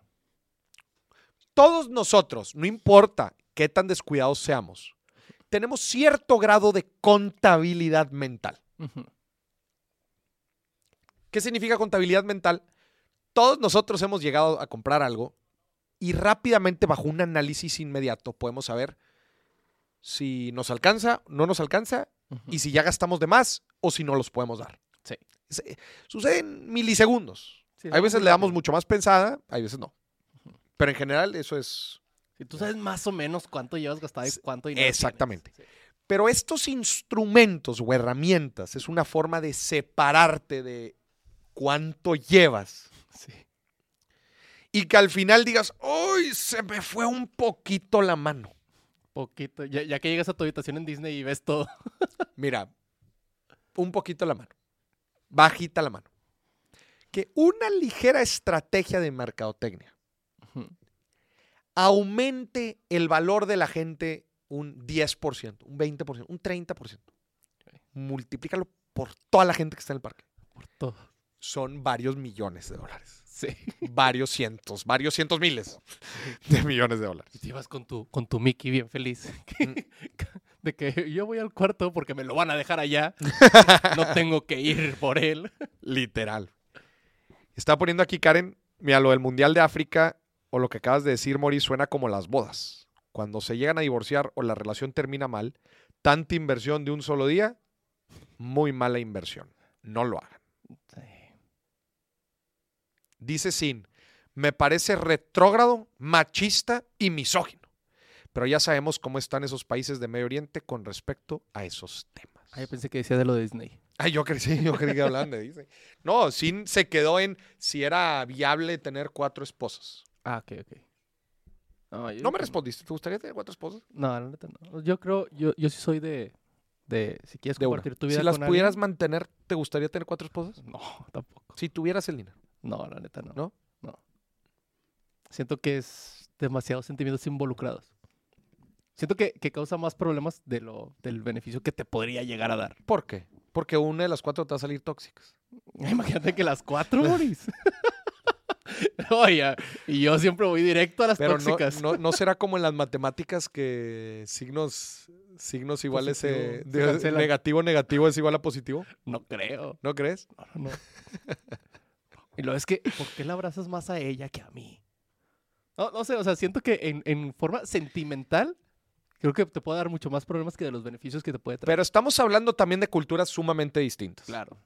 Todos nosotros, no importa qué tan descuidados seamos, tenemos cierto grado de contabilidad mental. ¿Qué significa contabilidad mental? todos nosotros hemos llegado a comprar algo y rápidamente bajo un análisis inmediato podemos saber si nos alcanza, no nos alcanza y si ya gastamos de más o si no los podemos dar. Sí. Sucede en milisegundos. Sí, hay es veces le damos mucho más pensada, hay veces no. Pero en general eso es... Si tú sabes más o menos cuánto llevas gastado y cuánto dinero tienes. Exactamente. Sí. Pero estos instrumentos o herramientas es una forma de separarte de cuánto llevas Sí. Y que al final digas, ¡Uy! Se me fue un poquito la mano. Poquito. Ya, ya que llegas a tu habitación en Disney y ves todo. *laughs* Mira, un poquito la mano. Bajita la mano. Que una ligera estrategia de mercadotecnia aumente el valor de la gente un 10%, un 20%, un 30%. Multiplícalo por toda la gente que está en el parque. Por todo. Son varios millones de dólares. Sí. Varios cientos, varios cientos miles de millones de dólares. Y te ibas con tu, con tu Mickey bien feliz. *laughs* De que yo voy al cuarto porque me lo van a dejar allá. No *laughs* tengo que ir por él. Literal. Está poniendo aquí Karen, mira, lo del Mundial de África o lo que acabas de decir, Mori, suena como las bodas. Cuando se llegan a divorciar o la relación termina mal, tanta inversión de un solo día, muy mala inversión. No lo hagan. Dice Sin, me parece retrógrado, machista y misógino. Pero ya sabemos cómo están esos países de Medio Oriente con respecto a esos temas. Ah, yo pensé que decía de lo de Disney. Ay, yo crecí, *laughs* yo creí que hablaban de Disney. No, Sin se quedó en si era viable tener cuatro esposas. Ah, ok, ok. No, yo- No me respondiste, ¿te gustaría tener cuatro esposas? No, la neta no. Yo creo, yo, yo sí soy de, de si quieres De una. compartir tu vida Si las pudieras mantener, ¿te gustaría tener cuatro esposas? No, tampoco. Si tuvieras el dinero. No, la neta no. ¿No? No. Siento que es demasiados sentimientos involucrados. Siento que, que causa más problemas de lo, del beneficio que te podría llegar a dar. ¿Por qué? Porque una de las cuatro te va a salir tóxicas. *laughs* Imagínate que las cuatro, *laughs* Boris. *laughs* Oye, y yo siempre voy directo a las Pero tóxicas. no, no será como en las matemáticas que signos, signos iguales, eh, negativo, negativo es igual a positivo. No creo. ¿No crees? No, no, no. Y lo es que, ¿por qué la abrazas más a ella que a mí? No, no sé, o sea, siento que en, en forma sentimental, creo que te puede dar mucho más problemas que de los beneficios que te puede traer. Pero estamos hablando también de culturas sumamente distintas. claro.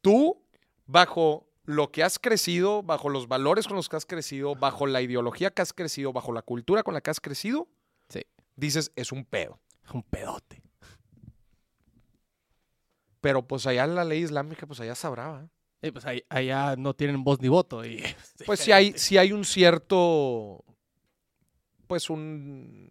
tú, bajo lo que has crecido, bajo los valores con los que has crecido, bajo la ideología que has crecido, bajo la cultura con la que has crecido, Sí. dices, es un pedo. Un pedote. Pero pues allá la ley islámica, pues allá sabrá. Y pues ahí- allá no tienen voz ni voto. Y *laughs* Pues sí hay, sí hay un cierto, pues un,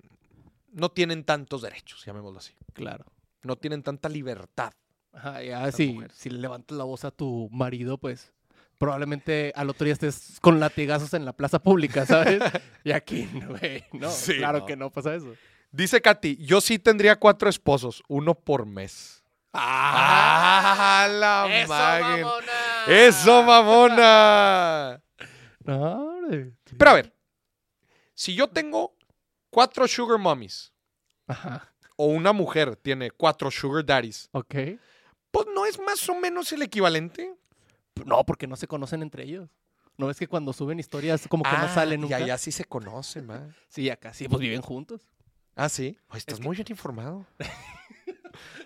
no tienen tantos derechos, llamémoslo así. Claro. No tienen tanta libertad. Ajá, ya si, si le levantas la voz a tu marido, pues probablemente al otro día estés con latigazos en la plaza pública, ¿sabes? *laughs* y aquí, *laughs* güey, no, Sí, claro no. que no pasa eso. Dice Katy, yo sí tendría cuatro esposos, uno por mes. ¡Ah, la ¡Eso, maguen! mamona! ¡Eso, mamona! No, hombre. Pero a ver, si yo tengo cuatro sugar mommies Ajá, o una mujer tiene cuatro sugar daddies, ok. pues no es más o menos el equivalente. No, porque no se conocen entre ellos. ¿No ves que cuando suben historias como que no salen nunca? Ah, Ya, ya sí se conocen, ma. Sí, acá sí, pues viven juntos. Ah, sí. Ay, estás que- muy bien informado. *laughs*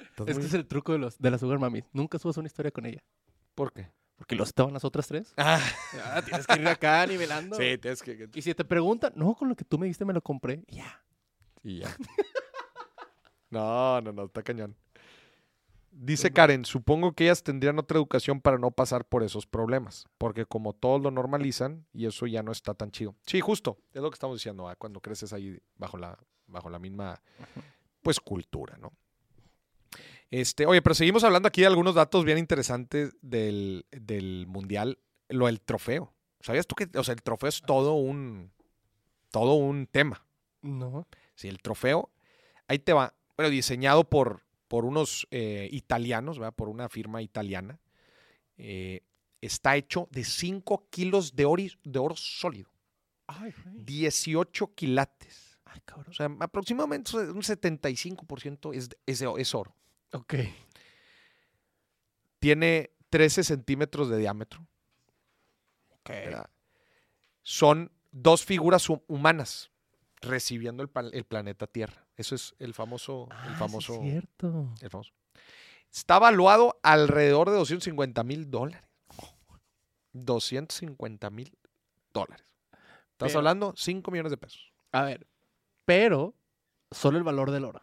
Estás Es muy- que es el truco de, los, de la Sugar Mami. Nunca subas una historia con ella. ¿Por qué? Porque los estaban las otras tres. Ah, Ah, tienes que ir acá *laughs* nivelando. sí, tienes que... Y si te preguntan, no, con lo que tú me diste me lo compré. Ya. Y ya. *laughs* No, no, no, está cañón. Dice Karen, supongo que ellas tendrían otra educación para no pasar por esos problemas, porque como todos lo normalizan y eso ya no está tan chido. Sí, justo, es lo que estamos diciendo, ah, cuando creces ahí bajo la, bajo la misma, pues, cultura, ¿no? Este, oye, pero seguimos hablando aquí de algunos datos bien interesantes del, del Mundial, lo del trofeo. ¿Sabías tú que, o sea, el trofeo es todo un, todo un tema? No. Sí, el trofeo, ahí te va, bueno, diseñado por, por unos eh, italianos, ¿verdad? por una firma italiana. Eh, está hecho de 5 kilos de oro, de oro sólido, Ay, güey. 18 quilates. Ay, cabrón. O sea, aproximadamente un 75% es, es, es oro. Ok. Tiene 13 centímetros de diámetro. Ok. ¿verdad? son dos figuras hu- humanas recibiendo el, planeta Tierra. Eso es el famoso, el Ah, sí es famoso, cierto. el famoso. Está valuado alrededor de 250 mil dólares. 250 mil dólares. Estás Pero- hablando 5 millones de pesos. A ver, pero solo el valor del oro.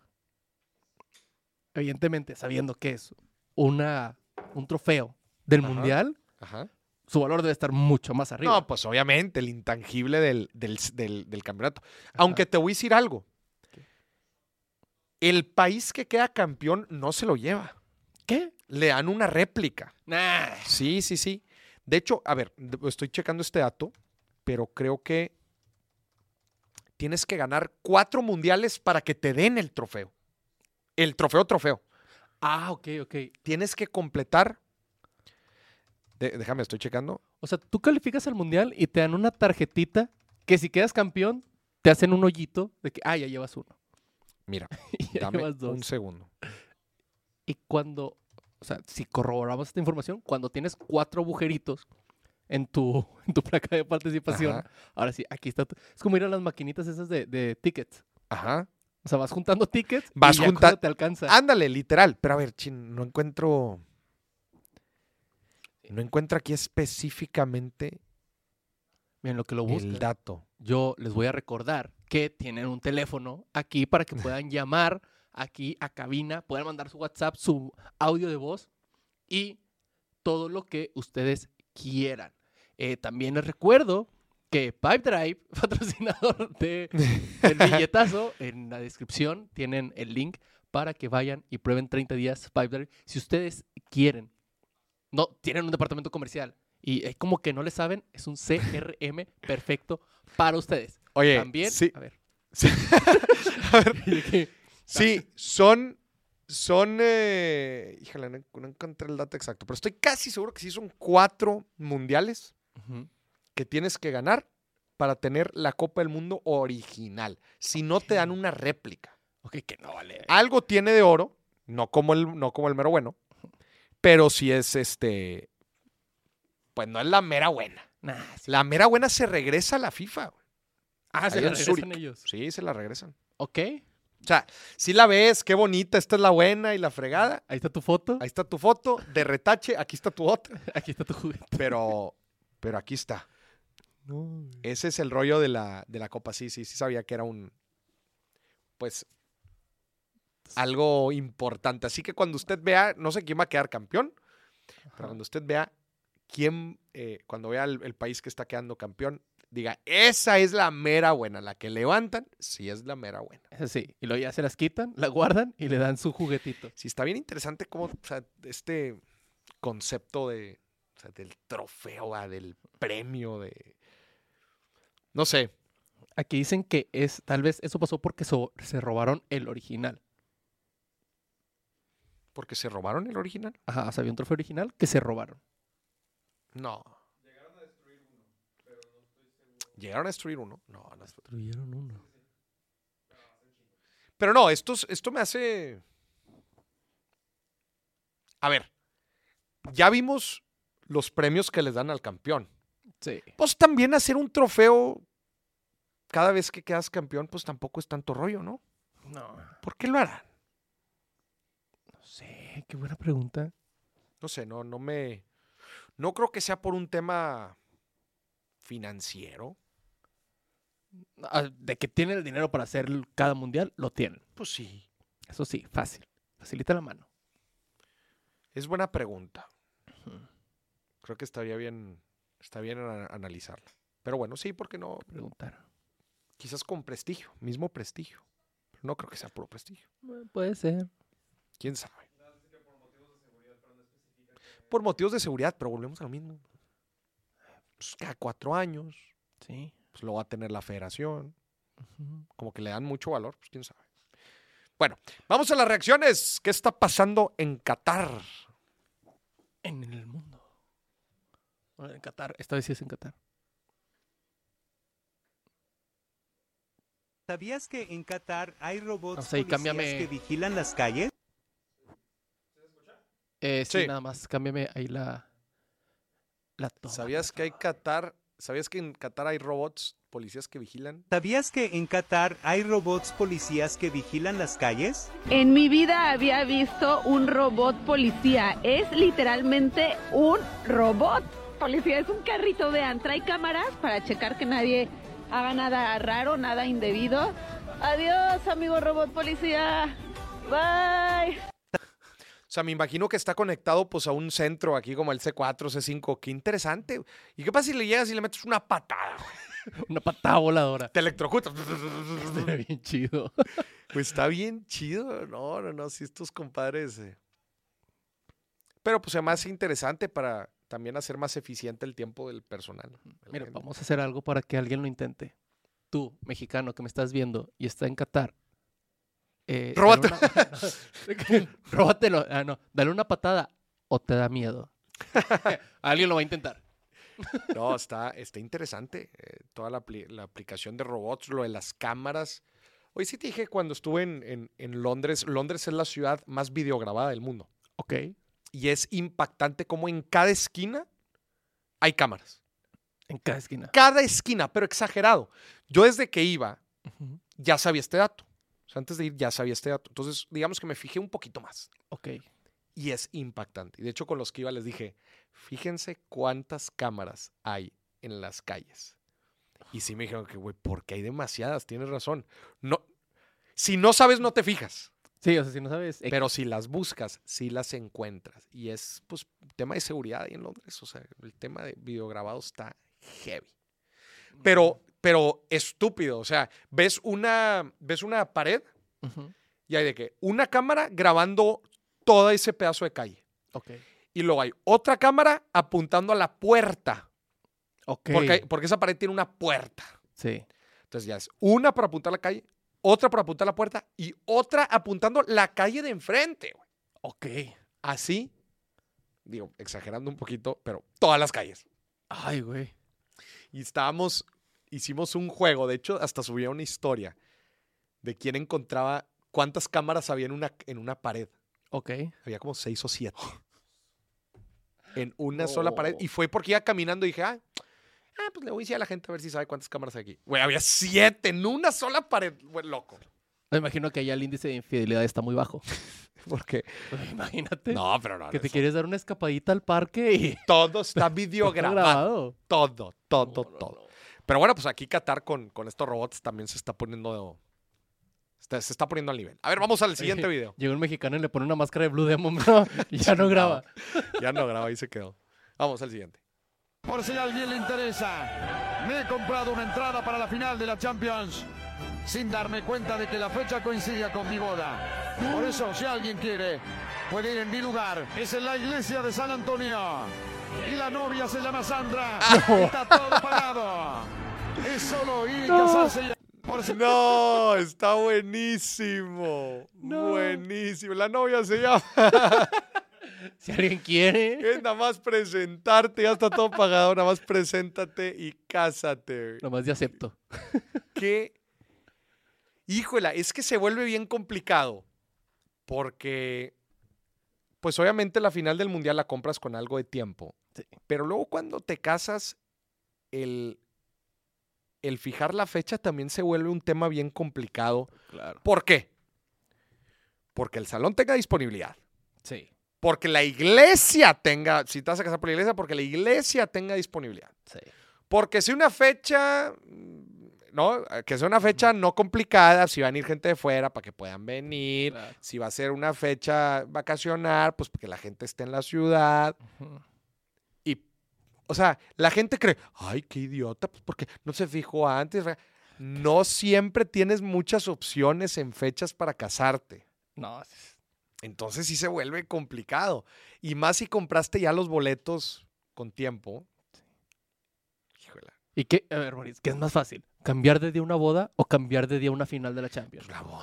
Evidentemente, sabiendo que es una, un trofeo del Ajá. mundial, Ajá. su valor debe estar mucho más arriba. No, pues obviamente, el intangible del, del- del- del campeonato. Aunque te voy a decir algo. El país que queda campeón no se lo lleva. ¿Qué? Le dan una réplica. Nah. Sí, sí, sí. De hecho, a ver, estoy checando este dato, pero creo que tienes que ganar cuatro mundiales para que te den el trofeo. El trofeo, trofeo. Ah, ok, ok. Tienes que completar. de- déjame, estoy checando. O sea, tú calificas al mundial y te dan una tarjetita que si quedas campeón, te hacen un hoyito de que, ah, ya llevas uno. Mira, *laughs* dame llevas dos. un segundo. Y cuando, o sea, si corroboramos esta información, cuando tienes cuatro agujeritos en tu, *laughs* en tu placa de participación, Ajá. ahora sí, aquí está. tu- Es como ir a las maquinitas esas de, de tickets. Ajá. O sea, vas juntando tickets Vas y ya junta- cuando te alcanza. Ándale, literal. Pero a ver, chin, no encuentro. No encuentro aquí específicamente Miren lo que lo buscan. el dato. Yo les voy a recordar que tienen un teléfono aquí para que *laughs* puedan llamar aquí a cabina, puedan mandar su WhatsApp, su audio de voz y todo lo que ustedes quieran. Eh, también les recuerdo que Pipe Drive, *laughs* patrocinador de, del billetazo, en la descripción tienen el link para que vayan y prueben 30 días Pipe Drive. Si ustedes quieren, no, tienen un departamento comercial y es como que no le saben, es un CRM perfecto para ustedes. Oye, También, sí, a ver. sí. *laughs* A ver, *laughs* sí, son. Son. Eh, híjole, no, no encontré el dato exacto, pero estoy casi seguro que sí son cuatro mundiales Ujú. Que tienes que ganar para tener la Copa del Mundo original. Si no te dan una réplica. Ok, que no vale. Algo tiene de oro, no como el, no como el mero bueno, pero sí es este. Pues no es la mera buena. Nah, sí. La mera buena se regresa a la FIFA. güey. Ah, se la regresan ellos. Sí, se la regresan. Ok. O sea, si la ves, qué bonita, esta es la buena y la fregada. Ahí está tu foto. Ahí está tu foto de retache, aquí está tu otra. *laughs* Aquí está tu juguete. Pero, pero aquí está. Ese es el rollo de la, de la copa. Sí, sí, sí sabía que era un, pues, algo importante. Así que cuando usted vea, no sé quién va a quedar campeón, pero cuando usted vea quién, eh, cuando vea el, el país que está quedando campeón, diga, esa es la mera buena, la que levantan, sí es la mera buena. Sí. Y luego ya se las quitan, la guardan y le dan su juguetito. Sí, está bien interesante cómo, o sea, este concepto de, o sea, del trofeo, del premio, de, no sé, Aquí dicen que es, tal vez eso pasó porque so- se robaron el original. porque se robaron el original. Ajá, o sea, había un trofeo original que se robaron. No. Llegaron a destruir uno. No, no. Destruyeron uno. Pero no, esto, es- esto me hace. A ver, ya vimos los premios que les dan al campeón. Sí. Pues también hacer un trofeo cada vez que quedas campeón, pues tampoco es tanto rollo, ¿no? No, ¿Por qué lo harán? no sé. Qué buena pregunta. No sé, no, no me. No creo que sea por un tema financiero. Ah, De que tienen el dinero para hacer cada mundial, lo tienen. Pues sí. Eso sí, fácil. Facilita la mano. Es buena pregunta. Creo que estaría bien, está bien ana- analizarla. Pero bueno, sí, porque no, Preguntar. Quizás con prestigio, mismo prestigio. Pero no creo que sea puro prestigio. Bueno, puede ser. ¿Quién sabe? Por motivos de seguridad, pero volvemos a lo mismo. Pues cada cuatro años, Sí. pues lo va a tener la federación. Como que le dan mucho valor, pues quién sabe. Bueno, vamos a las reacciones. ¿Qué está pasando en Qatar? En el mundo. En Qatar. Esta vez sí es en Qatar. ¿Sabías que en Qatar hay robots O sea, y policías cámbiame- que vigilan las calles? Eh, sí, Sí. nada más. Cámbiame ahí la. La toma. ¿Sabías que hay. Qatar ¿Sabías que en Qatar hay robots policías que vigilan? ¿Sabías que en Qatar hay robots policías que vigilan las calles? En mi vida había visto un robot policía. Es literalmente un robot policía. Es un carrito, vean. Trae cámaras para checar que nadie haga nada raro, nada indebido. Adiós, amigo robot policía. Bye. O sea, me imagino que está conectado pues a un centro aquí como el C4, C5. Qué interesante. ¿Y qué pasa si le llegas y le metes una patada? *laughs* Una patada voladora. Te electrocutas. Estaría bien chido. Pues está bien chido. No, no, no. Sí, estos compadres. eh. Pero pues además es interesante para también hacer más eficiente el tiempo del personal. Mira, gente. vamos a hacer algo para que alguien lo intente. Tú, mexicano, que me estás viendo y está en Qatar. Eh, Róbatelo. una- *laughs* *laughs* Róbatelo. Ah, no. Dale una patada o te da miedo. *laughs* alguien lo va a intentar. No, está, está interesante. eh, toda la, apli- la aplicación de robots, lo de las cámaras. Hoy sí te dije cuando estuve en, en- en Londres. Londres es la ciudad más videograbada del mundo. Ok. Y es impactante como en cada esquina hay cámaras. En cada esquina. Cada esquina, pero exagerado. Yo desde que iba ya sabía este dato. O sea, antes de ir ya sabía este dato. Entonces, digamos que me fijé un poquito más. Ok. Y es impactante. Y de hecho, con los que iba les dije, fíjense cuántas cámaras hay en las calles. Y sí me dijeron que, güey, porque hay demasiadas, tienes razón. No, si no sabes, no te fijas. Sí, o sea, si no sabes. X. Pero si las buscas, sí las encuentras. Y es, pues, tema de seguridad ahí en Londres. O sea, el tema de videograbado está heavy. Pero, pero estúpido. O sea, ves una, ves una pared Ujú. y hay de que una cámara grabando todo ese pedazo de calle. Ok. Y luego hay otra cámara apuntando a la puerta. Ok. Porque, porque esa pared tiene una puerta. Sí. Entonces ya es una para apuntar a la calle, otra para apuntar la puerta y otra apuntando la calle de enfrente. güey. Ok. Así, digo, exagerando un poquito, pero todas las calles. Ay, güey. Y estábamos, hicimos un juego, de hecho, hasta subía una historia de quién encontraba cuántas cámaras había en una, en una pared. Ok. Había como seis o siete. En una sola pared. No. Y fue porque iba caminando y dije, ah, ah, pues le voy a decir a la gente a ver si sabe cuántas cámaras hay aquí. Güey, había siete en una sola pared. Güey, loco. Me imagino que allá el índice de infidelidad está muy bajo. *laughs* Porque. Pues, *laughs* Imagínate. No, pero no. que te eso- quieres dar una escapadita al parque y. *laughs* Todo está videograbado. grabado. Todo, todo, No, no, todo. no. Pero bueno, pues aquí Qatar con, con estos robots también se está poniendo. está- se está poniendo al nivel. A ver, vamos al siguiente Oye, video. Llega un mexicano y le pone una máscara de Blue Demon, y ya no graba. Ya no graba, ahí se quedó. Vamos al siguiente. Por si a alguien le interesa, me he comprado una entrada para la final de la Champions sin darme cuenta de que la fecha coincide con mi boda. Por eso, si alguien quiere, puede ir en mi lugar. Es en la iglesia de San Antonio. Y la novia se llama Sandra. Está todo pagado. Es solo ir y casarse. y- No, está buenísimo. No. Buenísimo. La novia se llama. *laughs* Si alguien quiere, Es nada más presentarte, ya está todo pagado. Nada más preséntate y cásate. nomás de acepto. *laughs* Qué. Híjola, es que se vuelve bien complicado. Porque. Pues obviamente la final del mundial la compras con algo de tiempo. Sí. Pero luego cuando te casas, el. El fijar la fecha también se vuelve un tema bien complicado. Claro. ¿Por qué? Porque el salón tenga disponibilidad. Sí, Porque la iglesia tenga, si te vas a casar por la iglesia, porque la iglesia tenga disponibilidad. sí. Porque si una fecha, ¿no? Que sea una fecha no complicada, si van a ir gente de fuera para que puedan venir, Claro. si va a ser una fecha vacacional, pues porque la gente esté en la ciudad. Ujú. Y, o sea, la gente cree, ay, qué idiota, pues porque no se fijó antes. No siempre tienes muchas opciones en fechas para casarte. No, es- Entonces sí se vuelve complicado. Y más si compraste ya los boletos con tiempo. Híjole. ¿Y qué? A ver, Boris, ¿qué es más fácil? ¿Cambiar de día una boda o cambiar de día una final de la Champions? La, bo-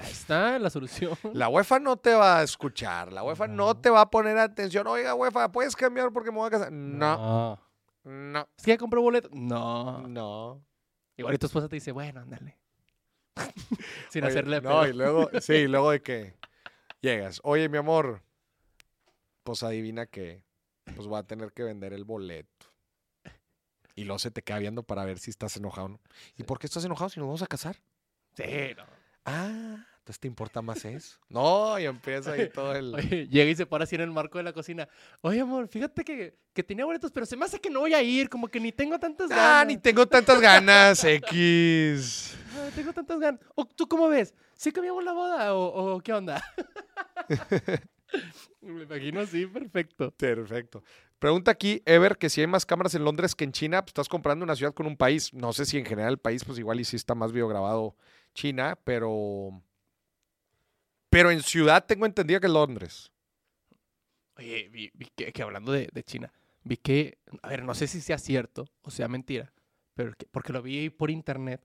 Ahí está la solución. la UEFA no te va a escuchar. La UEFA no. No. te va a poner atención. Oiga, UEFA, ¿puedes cambiar porque me voy a casar? No, No. no, ¿Es que ya compré boleto? No. no. Igual y tu esposa te dice, bueno, ándale. *laughs* Sin Oye, hacerle No, y luego, sí, luego de que llegas. Oye, mi amor, pues adivina que pues voy a tener que vender el boleto. Y luego se te queda viendo para ver si estás enojado o no. ¿Y por qué estás enojado si nos vamos a casar? Sí, no. Ah, entonces te importa más eso. No, y empieza ahí todo el. Oye, llega y se para así en el marco de la cocina. Oye, amor, fíjate que, que tenía boletos, pero se me hace que no voy a ir, como que ni tengo tantas ganas. Ah, ni tengo tantas ganas, *laughs* X. Ah, tengo tantas ganas. ¿O tú cómo ves? ¿Sí cambiamos la boda o, o qué onda? *laughs* me imagino así, perfecto. Perfecto. Pregunta aquí, Ever, que si hay más cámaras en Londres que en China, pues estás comprando una ciudad con un país. No sé si en general el país, pues igual y sí está más videograbado China, pero. Pero en ciudad tengo entendido que es Londres. Oye, vi, vi que, que hablando de, de China, vi que, a ver, no sé si sea cierto o sea mentira, pero que- porque lo vi por internet.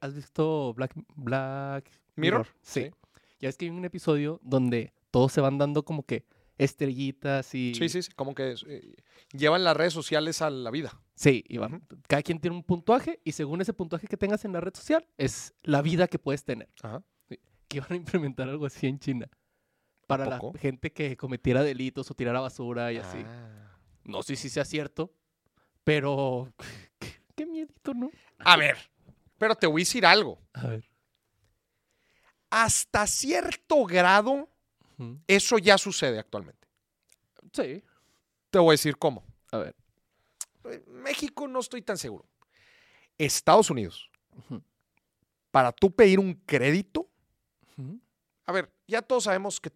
¿Has visto Black, Black Mirror, Sí. sí. Ya es que hay un episodio donde todos se van dando como que estrellitas y... Sí, sí, sí. Como que eh, llevan las redes sociales a la vida. Sí, y van- cada quien tiene un puntuaje y según ese puntuaje que tengas en la red social es la vida que puedes tener. Ajá. Que iban a implementar algo así en China. Para la gente que cometiera delitos o tirara basura y así. Ah. No sé si sea cierto, pero *laughs* qué, qué miedito, ¿no? A ver, pero te voy a decir algo. A ver. Hasta cierto grado, eso ya sucede actualmente. Sí. Te voy a decir cómo. A ver. México no estoy tan seguro. Estados Unidos, para tú pedir un crédito, A ver, ya todos sabemos que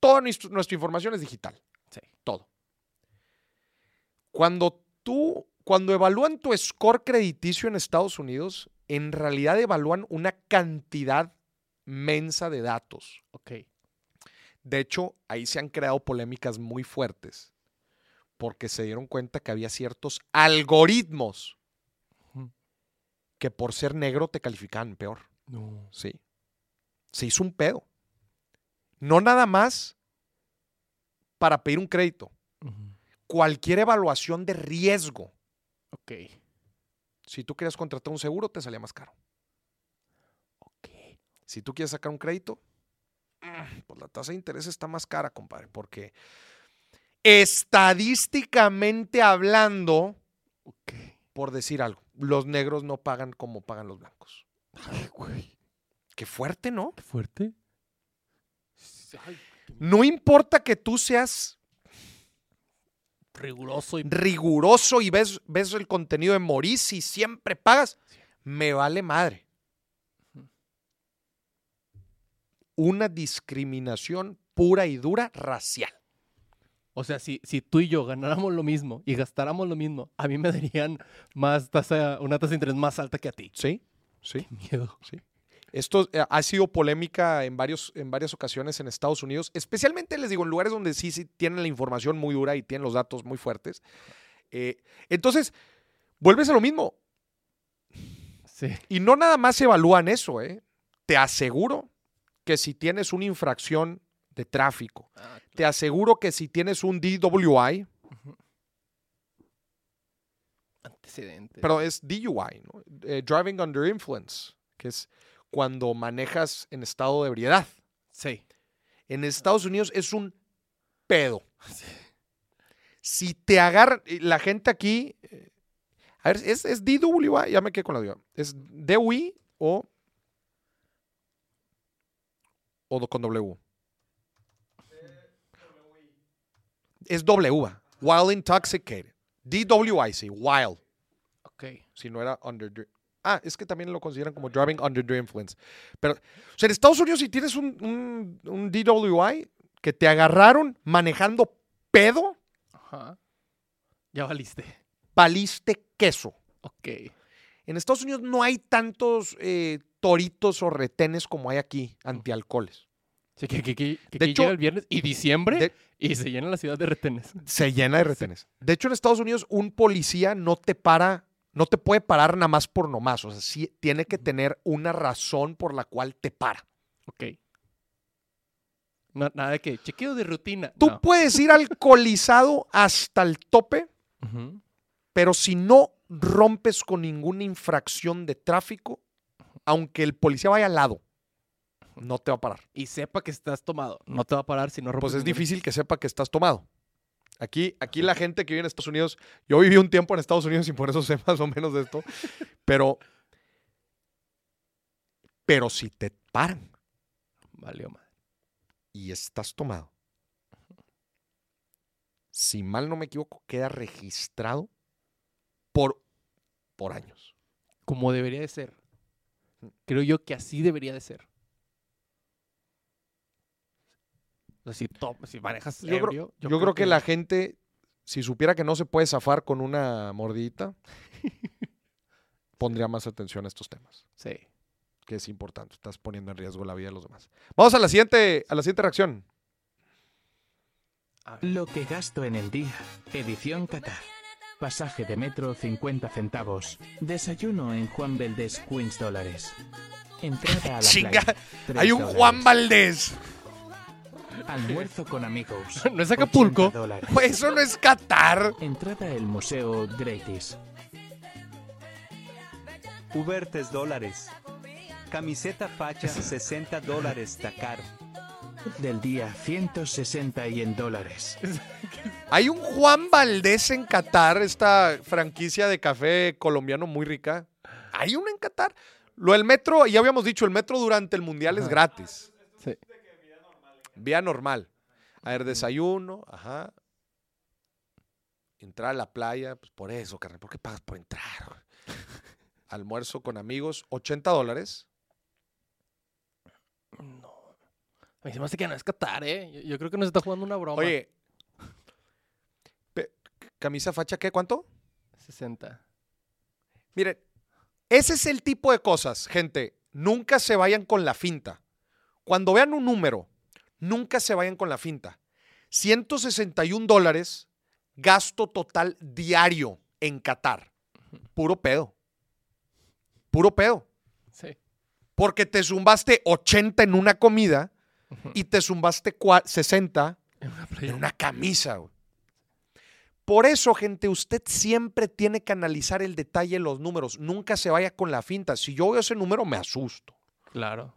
toda nuestra, información es digital. Sí. Todo. Cuando tú, cuando evalúan tu score crediticio en Estados Unidos, en realidad evalúan una cantidad mensa de datos. Ok. De hecho, ahí se han creado polémicas muy fuertes porque se dieron cuenta que había ciertos algoritmos que por ser negro te calificaban peor. No. Sí. Se hizo un pedo. No nada más para pedir un crédito. Cualquier evaluación de riesgo. Ok. Si tú quieres contratar un seguro, te salía más caro. Ok. Si tú quieres sacar un crédito, pues la tasa de interés está más cara, compadre, porque estadísticamente hablando, por decir algo, los negros no pagan como pagan los blancos. Ay, güey. Qué fuerte, ¿no? Qué fuerte. Ay, qué No importa que tú seas riguroso y riguroso y ves, ves el contenido de Maurice y siempre pagas, me vale madre. Una discriminación pura y dura racial. O sea, si, si tú y yo ganáramos lo mismo y gastáramos lo mismo, a mí me darían más tasa, una tasa de interés más alta que a ti. Sí, sí. Qué miedo. Esto eh, ha sido polémica en, varios, en varias ocasiones en Estados Unidos, especialmente, les digo, en lugares donde sí, sí tienen la información muy dura y tienen los datos muy fuertes. Eh, entonces, vuelves a lo mismo. Sí. Y no nada más evalúan eso, ¿eh? Te aseguro que si tienes una infracción de tráfico, te aseguro que si tienes un DWI, Antecedentes. pero es DUI, ¿no? Eh, Driving Under Influence, que es cuando manejas en estado de ebriedad. Sí. En Estados Unidos es un pedo. Si te agarran, y la gente aquí, eh, a ver, ¿es, es DWI? Ya me quedé con la duda. ¿Es DUI o, o con W? Es W, while intoxicated. DWI, sí, while. Ok. Si no era under. Ah, es que también lo consideran como driving under the influence. Pero, o sea, en Estados Unidos, si tienes un, un, un DWI que te agarraron manejando pedo, Ajá. Ya valiste. paliste queso. Ok. En Estados Unidos no hay tantos eh, toritos o retenes como hay aquí, antialcoholes. Sí, que, que, que, que De hecho, llega el viernes y diciembre de- y se llena la ciudad de retenes. Se llena de retenes. De hecho, en Estados Unidos, un policía no te para, no te puede parar nada más por nomás. O sea, sí tiene que tener una razón por la cual te para. Ok. No- nada de que chequeo de rutina. Tú No. puedes ir alcoholizado hasta el tope, pero si no rompes con ninguna infracción de tráfico, aunque el policía vaya al lado, no te va a parar. Y sepa que estás tomado. No te va a parar si no rompes Pues es difícil que sepa que estás tomado. Aquí, aquí la gente que vive en Estados Unidos, yo viví un tiempo en Estados Unidos y por eso sé *laughs* más o menos de esto, pero, pero si te paran Valió madre. y estás tomado, si mal no me equivoco, queda registrado por, por años. Como debería de ser. Creo yo que así debería de ser. O sea, si, to- si manejas Yo creo- Yo, creo, que, la gente, si supiera que no se puede zafar con una mordidita, *laughs* pondría más atención a estos temas. Sí. que es importante. Estás poniendo en riesgo la vida de los demás. Vamos a la siguiente, a la siguiente reacción. Lo que gasto en el día. Edición Qatar. Pasaje de metro 50 centavos. Desayuno en Juan Valdés Queens dólares. Entrada a la *laughs* Chinga, playa. Hay un dólares. Juan Valdés. Almuerzo con amigos. *laughs* ¿No es Acapulco? 80 dólares. Pues eso no es Qatar. Entrada al museo gratis. Uber 3 dólares. Camiseta facha 60 dólares está caro. Del día 160 y en dólares. *laughs* Hay un Juan Valdés en Qatar, esta franquicia de café colombiano muy rica. Hay uno en Qatar. Lo del metro, ya habíamos dicho, el metro durante el mundial es gratis. Vía normal. A ver, desayuno, ajá. Entrar a la playa, pues por eso, carnal. ¿Por qué pagas por entrar? *laughs* Almuerzo con amigos, 80 dólares. No. A mí se me hace que no es Qatar, ¿eh? Yo, yo creo que nos está jugando una broma. Oye, camisa facha, ¿qué? ¿Cuánto? 60. Miren, ese es el tipo de cosas, gente. Nunca se vayan con la finta. Cuando vean un número, nunca se vayan con la finta. 161 dólares, gasto total diario en Qatar. Puro pedo. Puro pedo. Sí. Porque te zumbaste 80 en una comida y te zumbaste cua- 60 En una en una camisa. güey. Por eso, gente, usted siempre tiene que analizar el detalle de los números. Nunca se vaya con la finta. Si yo veo ese número, me asusto. Claro.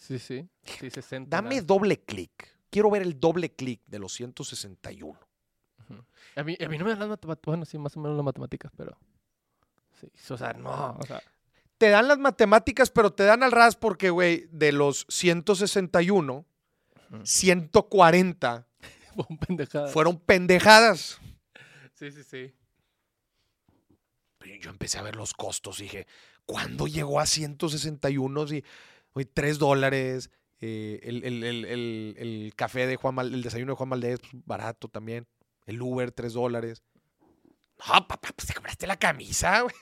Sí, sí. Sí, 60. Dame nada. doble clic. Quiero ver el doble clic de los 161. A mí, a mí no me dan las matemáticas. Bueno, sí, más o menos las matemáticas, pero. Sí. O sea, no. O sea, Te dan las matemáticas, pero te dan al ras porque, güey, de los 161, 140 fue un pendejada. fueron pendejadas. Sí, sí, sí. Yo empecé a ver los costos y dije, ¿cuándo llegó a 161? Y, oye, 3 dólares. eh, el, el- el- el- el café de Juan Mal- el desayuno de Juan Valdés, pues, barato también. El Uber, 3 dólares. No, papá, pues te compraste la camisa, *laughs* güey.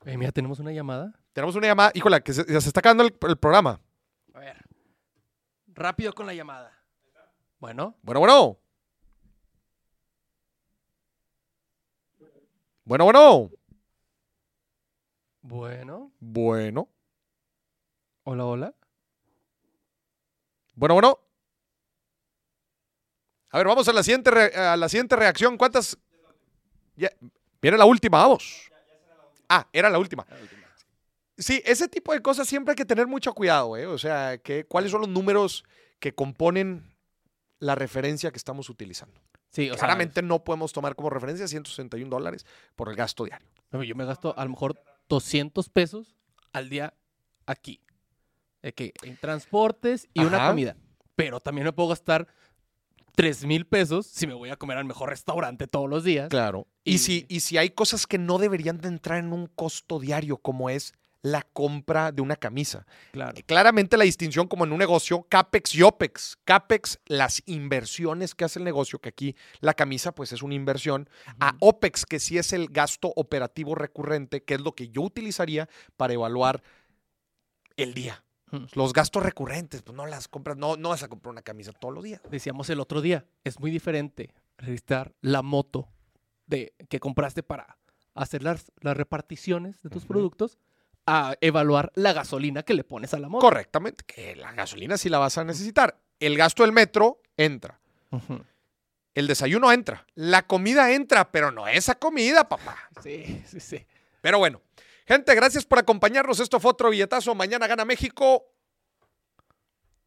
Oye, mira, tenemos una llamada. Tenemos una llamada. Híjole, que se, se está acabando el, el programa. A ver. Rápido con la llamada. Bueno, Bueno, bueno. Bueno, bueno. bueno. Bueno. Hola, hola. Bueno, bueno. A ver, vamos a la siguiente, re- a la siguiente reacción. ¿Cuántas? Ya, viene la última, vamos. Ah, era la última. Sí, ese tipo de cosas siempre hay que tener mucho cuidado, ¿eh? O sea, que, ¿cuáles son los números que componen la referencia que estamos utilizando? Sí, o sea, Claramente no podemos tomar como referencia 161 dólares por el gasto diario. Yo me gasto a lo mejor 200 pesos al día aquí. De que en transportes y una comida. Pero también me puedo gastar 3 mil pesos si me voy a comer al mejor restaurante todos los días. Claro. Y, Y- si, y si hay cosas que no deberían de entrar en un costo diario, como es la compra de una camisa. Claro. Claramente la distinción como en un negocio, CAPEX y OPEX. CAPEX, las inversiones que hace el negocio, que aquí la camisa pues es una inversión. A OPEX, que sí es el gasto operativo recurrente, que es lo que yo utilizaría para evaluar el día. Los gastos recurrentes, pues no las compras, no, no vas a comprar una camisa todos los días. Decíamos el otro día, es muy diferente registrar la moto de, que compraste para hacer las, las reparticiones de tus productos a evaluar la gasolina que le pones a la moto. Correctamente, que la gasolina sí la vas a necesitar. El gasto del metro entra. El desayuno entra. La comida entra, pero no esa comida, papá. Sí, sí, sí. Pero bueno, gente, gracias por acompañarnos. Esto fue otro billetazo. Mañana gana México.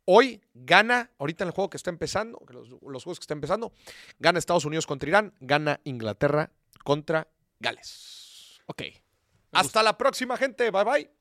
Hoy gana, ahorita en el juego que está empezando, los, los juegos que está empezando, gana Estados Unidos contra Irán, gana Inglaterra contra Gales. Ok. Hasta la próxima, gente. Bye bye.